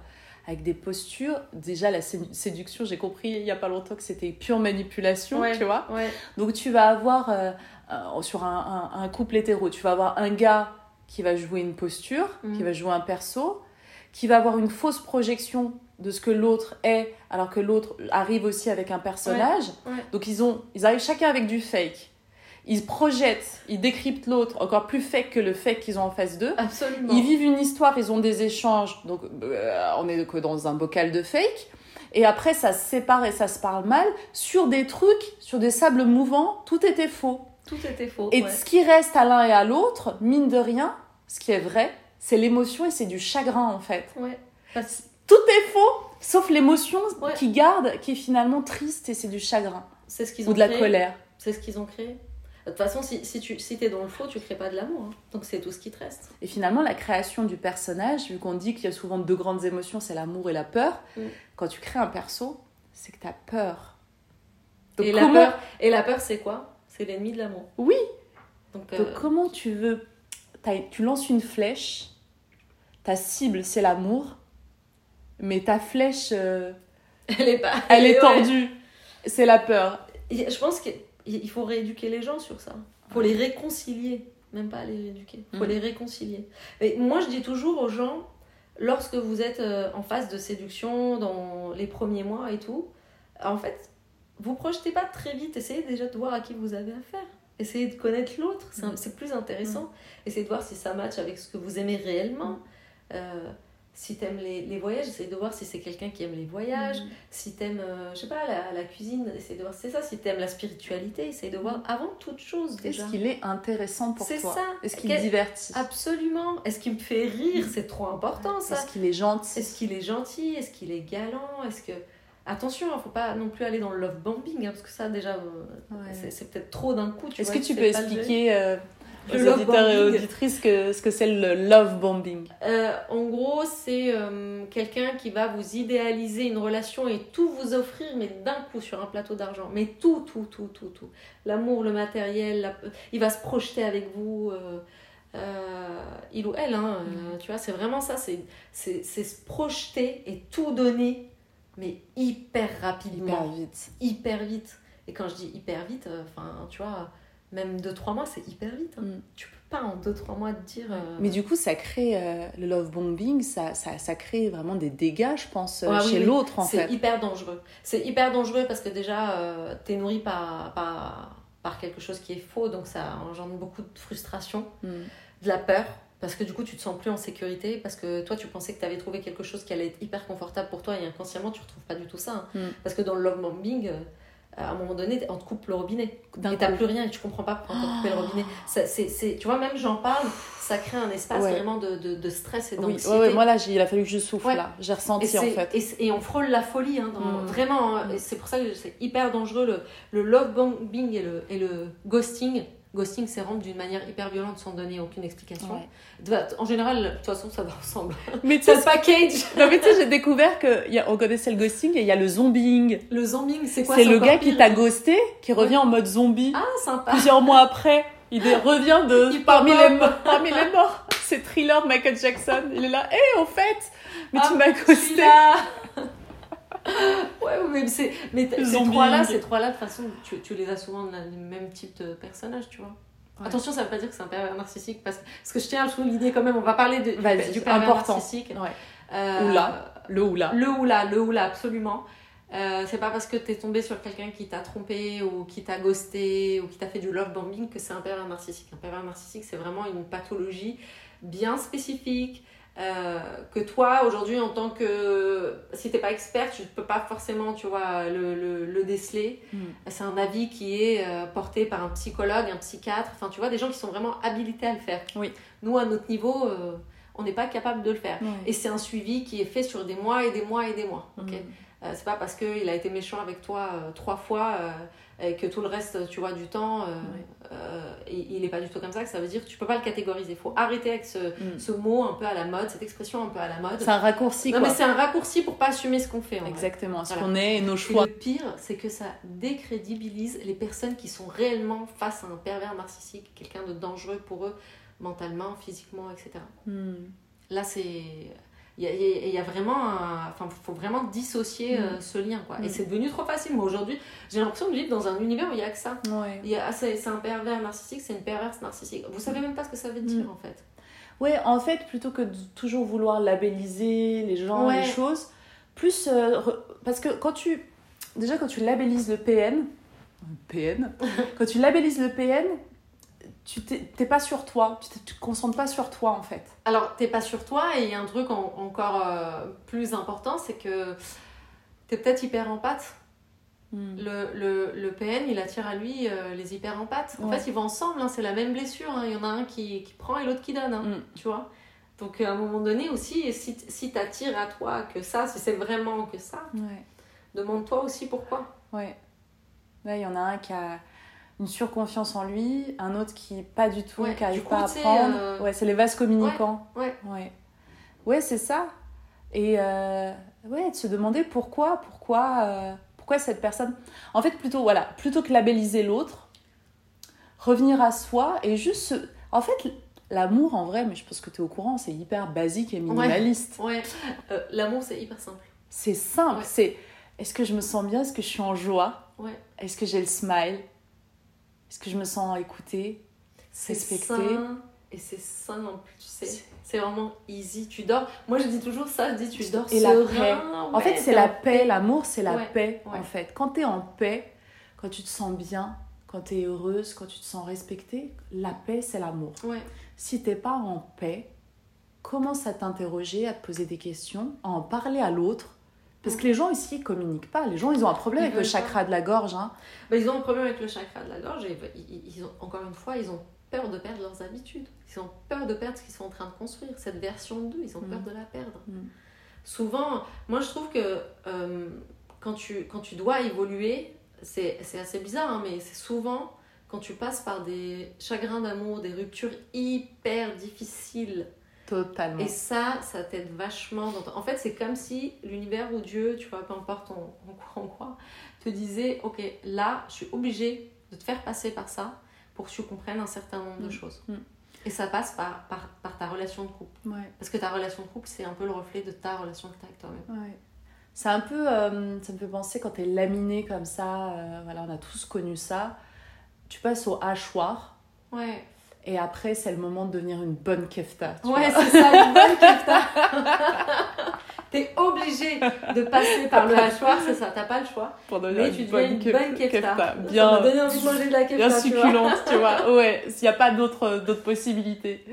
avec des postures. Déjà, la sé- séduction, j'ai compris il y a pas longtemps que c'était pure manipulation, ouais, tu vois. ouais. Donc tu vas avoir, euh, euh, sur un, un- un couple hétéro, tu vas avoir un gars qui va jouer une posture, Mhm. qui va jouer un perso, qui va avoir une fausse projection de ce que l'autre est, alors que l'autre arrive aussi avec un personnage. Ouais. Donc ils, ont, ils arrivent chacun avec du fake. Ils projettent, ils décryptent l'autre encore plus fake que le fake qu'ils ont en face d'eux. Absolument. Ils vivent une histoire, ils ont des échanges. Donc, euh, on est que dans un bocal de fake. Et après, ça se sépare et ça se parle mal sur des trucs, sur des sables mouvants. Tout était faux. Tout était faux. Et ouais. ce qui reste à l'un et à l'autre, mine de rien, ce qui est vrai, c'est l'émotion et c'est du chagrin en fait. Ouais. Parce- Tout est faux, sauf l'émotion Ouais. qui garde, qui est finalement triste et c'est du chagrin. C'est ce qu'ils Ou ont de la créé. colère. C'est ce qu'ils ont créé. De toute façon, si, si tu si es dans le faux, tu crées pas de l'amour. hein. Donc c'est tout ce qui te reste. Et finalement, la création du personnage, vu qu'on dit qu'il y a souvent deux grandes émotions, c'est l'amour et la peur, Mm. quand tu crées un perso, c'est que tu as peur. Donc et, comment... la peur, et la peur, c'est quoi? C'est l'ennemi de l'amour. Oui, Donc, donc euh, comment tu veux... Tu lances une flèche, ta cible, c'est l'amour, mais ta flèche, euh, elle est pas. elle est tordue, c'est la peur. Je pense qu'il il faut rééduquer les gens sur ça. Il faut les réconcilier. Même pas les rééduquer. Il faut Mhm. les réconcilier. Et moi, je dis toujours aux gens, lorsque vous êtes euh, en phase de séduction, dans les premiers mois et tout, en fait, vous projetez pas très vite. Essayez déjà de voir à qui vous avez affaire. Essayez de connaître l'autre. C'est Mhm. plus intéressant. Essayez de voir si ça match avec ce que vous aimez réellement. Euh, si t'aimes les, les voyages, essayez de voir si c'est quelqu'un qui aime les voyages. Mhm. Si t'aimes, euh, je sais pas, la, la cuisine, essaye de voir c'est ça. Si t'aimes la spiritualité, essaye de voir avant toute chose déjà. Est-ce qu'il est intéressant pour C'est toi ça. Est-ce qu'il divertit Absolument. Est-ce qu'il me fait rire C'est trop important ça. Est-ce qu'il est gentil Est-ce qu'il est gentil Est-ce qu'il est galant Est-ce que attention, il faut pas non plus aller dans le love bombing hein, parce que ça déjà, euh, Ouais. c'est, c'est peut-être trop d'un coup. Est-ce que tu peux expliquer euh, aux auditeurs et auditrices que, ce que c'est le love bombing. Euh, en gros, c'est euh, quelqu'un qui va vous idéaliser une relation et tout vous offrir, mais d'un coup sur un plateau d'argent. Mais tout, tout, tout, tout, tout. L'amour, le matériel, la- il va se projeter avec vous. euh, il ou elle, hein, euh, tu vois, c'est vraiment ça. C'est, se projeter et tout donner, mais hyper rapidement. Hyper vite. hyper vite. Et quand je dis hyper vite, enfin, tu vois, même 2-3 mois, c'est hyper vite. hein. Mm. Tu peux pas en 2-3 mois te dire. euh, Mais du coup, ça crée euh, le love bombing, ça, ça, ça crée vraiment des dégâts, je pense, euh, chez oui. l'autre en c'est fait. hyper dangereux. C'est hyper dangereux parce que déjà, euh, t'es nourri par, par, par quelque chose qui est faux, donc ça engendre beaucoup de frustration, Mm. de la peur. Parce que du coup, tu te sens plus en sécurité, parce que toi, tu pensais que tu avais trouvé quelque chose qui allait être hyper confortable pour toi, et inconsciemment, tu retrouves pas du tout ça. hein. Mm. Parce que dans le love bombing, à un moment donné, on te coupe le robinet. Et t'as plus rien et tu comprends pas pourquoi on t'a coupé le robinet. Ça, c'est, c'est- tu vois, même j'en parle, ça crée un espace Ouais. vraiment de, de, de stress et Oui, d'anxiété. ouais, ouais, moi là, il a fallu que je souffle là. J'ai ressenti en fait. et, on frôle la folie, hein, dans- Mm. vraiment. hein. C'est pour ça que c'est hyper dangereux le, le love bombing et le, et le ghosting. Ghosting, c'est rendre d'une manière hyper violente sans donner aucune explication. Ouais. En général, de toute façon, ça va ensemble. Mais tu C'est sais, le package. non, mais tu sais, j'ai découvert qu'on connaissait le ghosting et il y a le zombieing. Le zombing, c'est quoi C'est c'est le gars qui t'a ghosté, qui revient en mode zombie. Ah, sympa. Plusieurs mois après, il dé- revient de Il parmi les, morts, parmi les morts. C'est Thriller de Michael Jackson. Il est là, hé, au fait, mais Ah, tu m'as ghosté. Là. ouais, mais c'est mais ces trois-là, ces trois-là, de toute façon, tu, tu les as souvent dans le même type de personnage, tu vois. Ouais. Attention, ça veut pas dire que c'est un pervers narcissique, parce, parce que je tiens à le souligner quand même, on va parler de, du, du pervers important. narcissique. Ouais. Euh, Oula. Le ou là. Le ou là, le ou là, absolument. Euh, c'est pas parce que t'es tombé sur quelqu'un qui t'a trompé ou qui t'a ghosté ou qui t'a fait du love bombing que c'est un pervers narcissique. Un pervers narcissique, c'est vraiment une pathologie bien spécifique euh, que toi, aujourd'hui, en tant que. Si t'es pas expert, tu peux pas forcément, tu vois, le, le, le déceler. Mm. C'est un avis qui est euh, porté par un psychologue, un psychiatre, enfin, tu vois, des gens qui sont vraiment habilités à le faire. Oui. Nous, à notre niveau, euh, on n'est pas capable de le faire. Et c'est un suivi qui est fait sur des mois et des mois et des mois. ok? Mm. Euh, c'est pas parce qu'il a été méchant avec toi euh, trois fois euh, et que tout le reste, tu vois, du temps, euh, Ouais. il il est pas du tout comme ça, que ça veut dire que tu peux pas le catégoriser. Il faut arrêter avec ce, Mm. ce mot un peu à la mode, cette expression un peu à la mode. C'est un raccourci, non, quoi. mais c'est un raccourci pour pas assumer ce qu'on fait. en vrai. Exactement, ce Voilà. qu'on est et nos Et choix. le pire, c'est que ça décrédibilise les personnes qui sont réellement face à un pervers narcissique, quelqu'un de dangereux pour eux, mentalement, physiquement, etc. Hmm. Là, c'est. Il y a, il y a- il y a vraiment un. Enfin, faut vraiment dissocier euh, ce lien, quoi. Mm. Et c'est devenu trop facile. Moi, aujourd'hui, j'ai l'impression de vivre dans un univers où il y a que ça. Ouais. Il y a, ah, c'est un pervers narcissique, c'est une perverse narcissique. Vous savez même pas ce que ça veut dire, Mm. en fait. Ouais, en fait, plutôt que de toujours vouloir labelliser les gens, Ouais. les choses, plus. euh, re- parce que quand tu. Déjà, quand tu labellises le PN, PN, quand tu labellises le PN, tu t'es pas sur toi, tu te tu te concentres pas sur toi en fait. Alors, t'es pas sur toi, et il y a un truc en- encore euh, plus important, c'est que t'es peut-être hyper empathe. Le, le, le PN, il attire à lui euh, les hyper empathes. En Ouais. fait, ils vont ensemble, hein, c'est la même blessure. hein. Il y en a un qui, qui prend et l'autre qui donne, hein, Mm. tu vois. Donc, à un moment donné aussi, si, si t'attires à toi que ça, si c'est vraiment que ça, Ouais. demande-toi aussi pourquoi. Ouais. Là, il y en a un qui a une surconfiance en lui, un autre qui pas du tout, Ouais, qui arrive du coup, pas à apprendre. euh, Ouais, c'est les vases communicants. Ouais. Ouais, ouais c'est ça. Et euh, ouais, de se demander pourquoi, pourquoi, euh, pourquoi cette personne. En fait, plutôt, voilà, plutôt que labelliser l'autre, revenir à soi et juste. se- En fait, l'amour, en vrai, mais je pense que tu es au courant, c'est hyper basique et minimaliste. Ouais, l'amour, c'est hyper simple. C'est simple. C'est est-ce que je me sens bien Est-ce que je suis en joie? Est-ce que j'ai le smile? Est-ce que je me sens écoutée sain et c'est sain en plus, tu sais. C'est vraiment easy. Tu dors. Moi, je dis toujours ça. Je dis, tu dors Et la paix. En fait, c'est la paix. L'amour, c'est la Ouais, paix, ouais. en fait. Quand tu es en paix, quand tu te sens bien, quand tu es heureuse, quand tu te sens respectée, la paix, c'est l'amour. Si t'es pas en paix, commence à t'interroger, à te poser des questions, à en parler à l'autre. Parce que les gens ici, ils communiquent pas. Les gens, ils ont un problème Ils avec le pas. chakra de la gorge. Hein. Bah, ils ont un problème avec le chakra de la gorge et ils, ont, encore une fois, ils ont peur de perdre leurs habitudes. Ils ont peur de perdre ce qu'ils sont en train de construire. Cette version d'eux, ils ont peur Mm. de la perdre. Mm. Souvent, moi je trouve que euh, quand, tu, quand tu dois évoluer, c'est c'est assez bizarre, hein, mais c'est souvent quand tu passes par des chagrins d'amour, des ruptures hyper difficiles. Totalement. Et ça, ça t'aide vachement. Dans En fait, c'est comme si l'univers ou Dieu, tu vois, peu importe en, quoi on croit, te disait, ok, là, je suis obligée de te faire passer par ça pour que tu comprennes un certain nombre de Mm. choses. Mm. Et ça passe par, par, par ta relation de couple. Ouais. Parce que ta relation de couple, c'est un peu le reflet de ta relation que tu as avec toi-même. Ouais. C'est un peu, euh, ça me fait penser quand t'es laminé comme ça, euh, voilà, on a tous connu ça. Tu passes au hachoir Ouais, et après c'est le moment de devenir une bonne kefta. tu ouais vois. c'est ça, une bonne kefta. T'es obligé de passer par le hachoir, c'est ça, t'as pas le choix. Pour devenir Mais tu deviens une bonne kefta. kefta. Ça Bien, m'a donné envie de manger de la kefta, bien tu vois. succulente, tu vois. Ouais, s'il n'y a pas d'autres d'autres possibilités.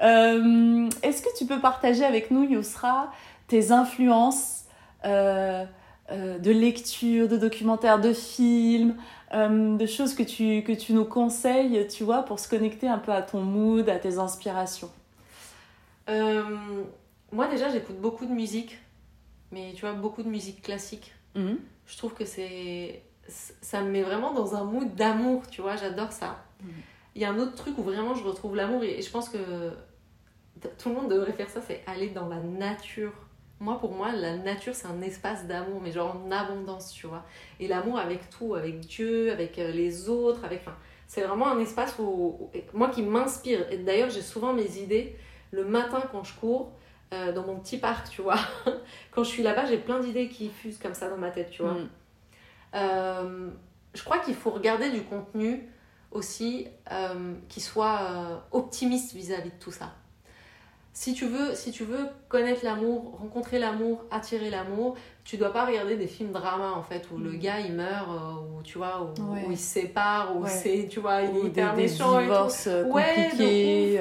Euh, Est-ce que tu peux partager avec nous, Yousra, tes influences euh, euh, de lecture, de documentaires, de films, euh, de choses que tu, que tu nous conseilles, tu vois, pour se connecter un peu à ton mood, à tes inspirations Euh, moi déjà j'écoute beaucoup de musique, mais tu vois beaucoup de musique classique. Mhm. Je trouve que c'est ça me met vraiment dans un mood d'amour, tu vois, j'adore ça. Mhm. Il y a un autre truc où vraiment je retrouve l'amour et, et je pense que tout le monde devrait faire ça, c'est aller dans la nature. Moi, pour moi, la nature, c'est un espace d'amour, mais genre en abondance, tu vois. Et l'amour avec tout, avec Dieu, avec euh, les autres, avec... Enfin, c'est vraiment un espace où, moi qui m'inspire. Et d'ailleurs, j'ai souvent mes idées le matin quand je cours euh, dans mon petit parc, tu vois. quand je suis là-bas, j'ai plein d'idées qui fusent comme ça dans ma tête, tu vois. Mhm. Euh, je crois qu'il faut regarder du contenu aussi euh, qui soit optimiste vis-à-vis de tout ça. Si tu veux, si tu veux connaître l'amour, rencontrer l'amour, attirer l'amour, tu dois pas regarder des films drama en fait où le Mhm. gars il meurt euh, ou tu vois où, Ouais. où il se sépare ou Ouais. c'est tu vois il est des, hyper des méchant et tout. divorces euh, Ouais, de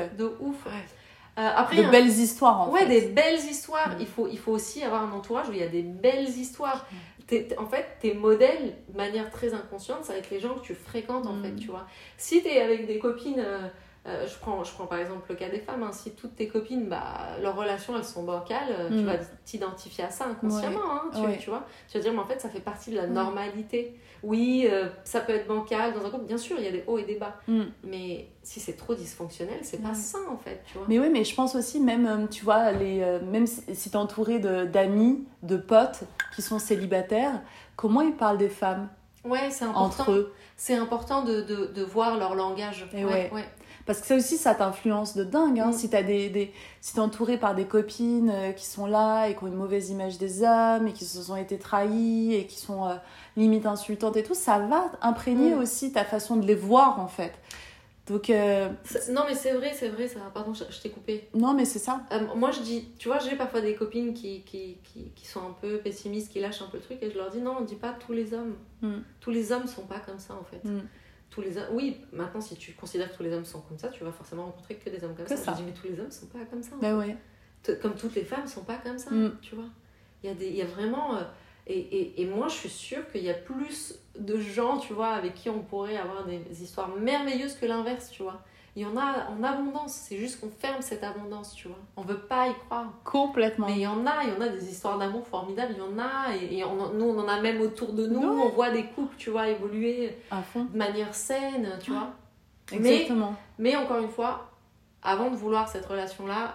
ouf, de ouf. Euh, après, de un- belles histoires en ouais, fait. des belles histoires. Mm. Il, faut, il faut aussi avoir un entourage où il y a des belles histoires. T'es- t'es- en fait, tes modèles, de manière très inconsciente, ça va être les gens que tu fréquentes, en Mm. fait, tu vois. Si t'es avec des copines, euh, euh, je, prends, je prends par exemple le cas des femmes, hein, si toutes tes copines, bah, leurs relations, elles sont bancales, euh, tu Mm. vas t'identifier à ça inconsciemment, hein, tu, Ouais. tu vois. Tu vas dire, mais en fait, ça fait partie de la Ouais. normalité. Oui, euh, ça peut être bancal dans un couple, bien sûr, il y a des hauts et des bas. Mm. Mais si c'est trop dysfonctionnel, c'est pas sain, en fait, tu vois. Mais oui, mais je pense aussi, même, tu vois, les, euh, même si, si t'es entouré d'amis, de, potes qui sont célibataires, comment ils parlent des femmes Ouais, c'est important. entre eux? C'est important de, de, de voir leur langage. Et ouais. Parce que ça aussi, ça t'influence de dingue. Hein, Mm. Si t'as des, des, si t'es entouré par des copines euh, qui sont là et qui ont une mauvaise image des hommes et qui se sont été trahies et qui sont euh, limite insultantes et tout, ça va imprégner Mm. aussi ta façon de les voir en fait. Donc, euh, Non, mais c'est vrai, c'est vrai, ça. Pardon, je, je t'ai coupé. non, mais c'est ça. Euh, moi, je dis, tu vois, j'ai parfois des copines qui, qui, qui, qui sont un peu pessimistes, qui lâchent un peu le truc, et je leur dis, non, on dit pas tous les hommes. Mm. Tous les hommes sont pas comme ça, en fait. Mm. Tous les hommes... Oui, maintenant, si tu considères que tous les hommes sont comme ça, tu vas forcément rencontrer que des hommes comme Que ça. ça. Je dis, mais tous les hommes sont pas comme ça. en ouais. T- Comme toutes les femmes sont pas comme ça, Mm. tu vois. Il y, a des, il y a vraiment... euh, et, et, et moi, je suis sûre qu'il y a plus de gens, tu vois, avec qui on pourrait avoir des histoires merveilleuses que l'inverse, tu vois. Il y en a en abondance, c'est juste qu'on ferme cette abondance, tu vois. On veut pas y croire. Complètement. Mais il y en a, il y en a des histoires d'amour formidables, il y en a, et, et on nous on en a même autour de nous, Ouais. on voit des couples, tu vois, évoluer À fond. de manière saine, tu vois. Exactement. Mais encore une fois, avant de vouloir cette relation-là,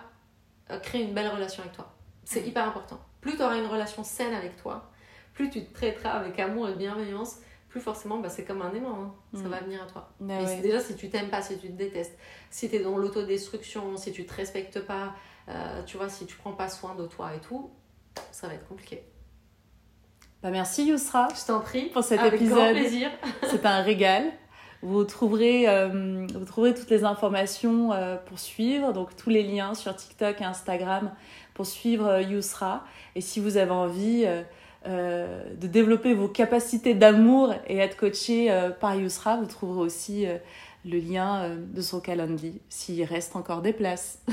euh, crée une belle relation avec toi. C'est hyper important. Plus tu auras une relation saine avec toi, plus tu te traiteras avec amour et bienveillance, plus forcément bah, c'est comme un aimant, hein. ça Mm. va venir à toi. Mais ouais. déjà, si tu t'aimes pas, si tu te détestes, si tu es dans l'autodestruction, si tu te respectes pas, euh, tu vois, si tu prends pas soin de toi et tout, ça va être compliqué. Bah merci Yousra. Je t'en prie. Pour cet avec grand épisode. plaisir. C'est un régal. Vous trouverez, euh, vous trouverez toutes les informations euh, pour suivre, donc tous les liens sur TikTok et Instagram pour suivre Yousra. Et si vous avez envie euh, de développer vos capacités d'amour et être coaché euh, par Yousra, vous trouverez aussi euh, le lien de son calendrier, s'il reste encore des places.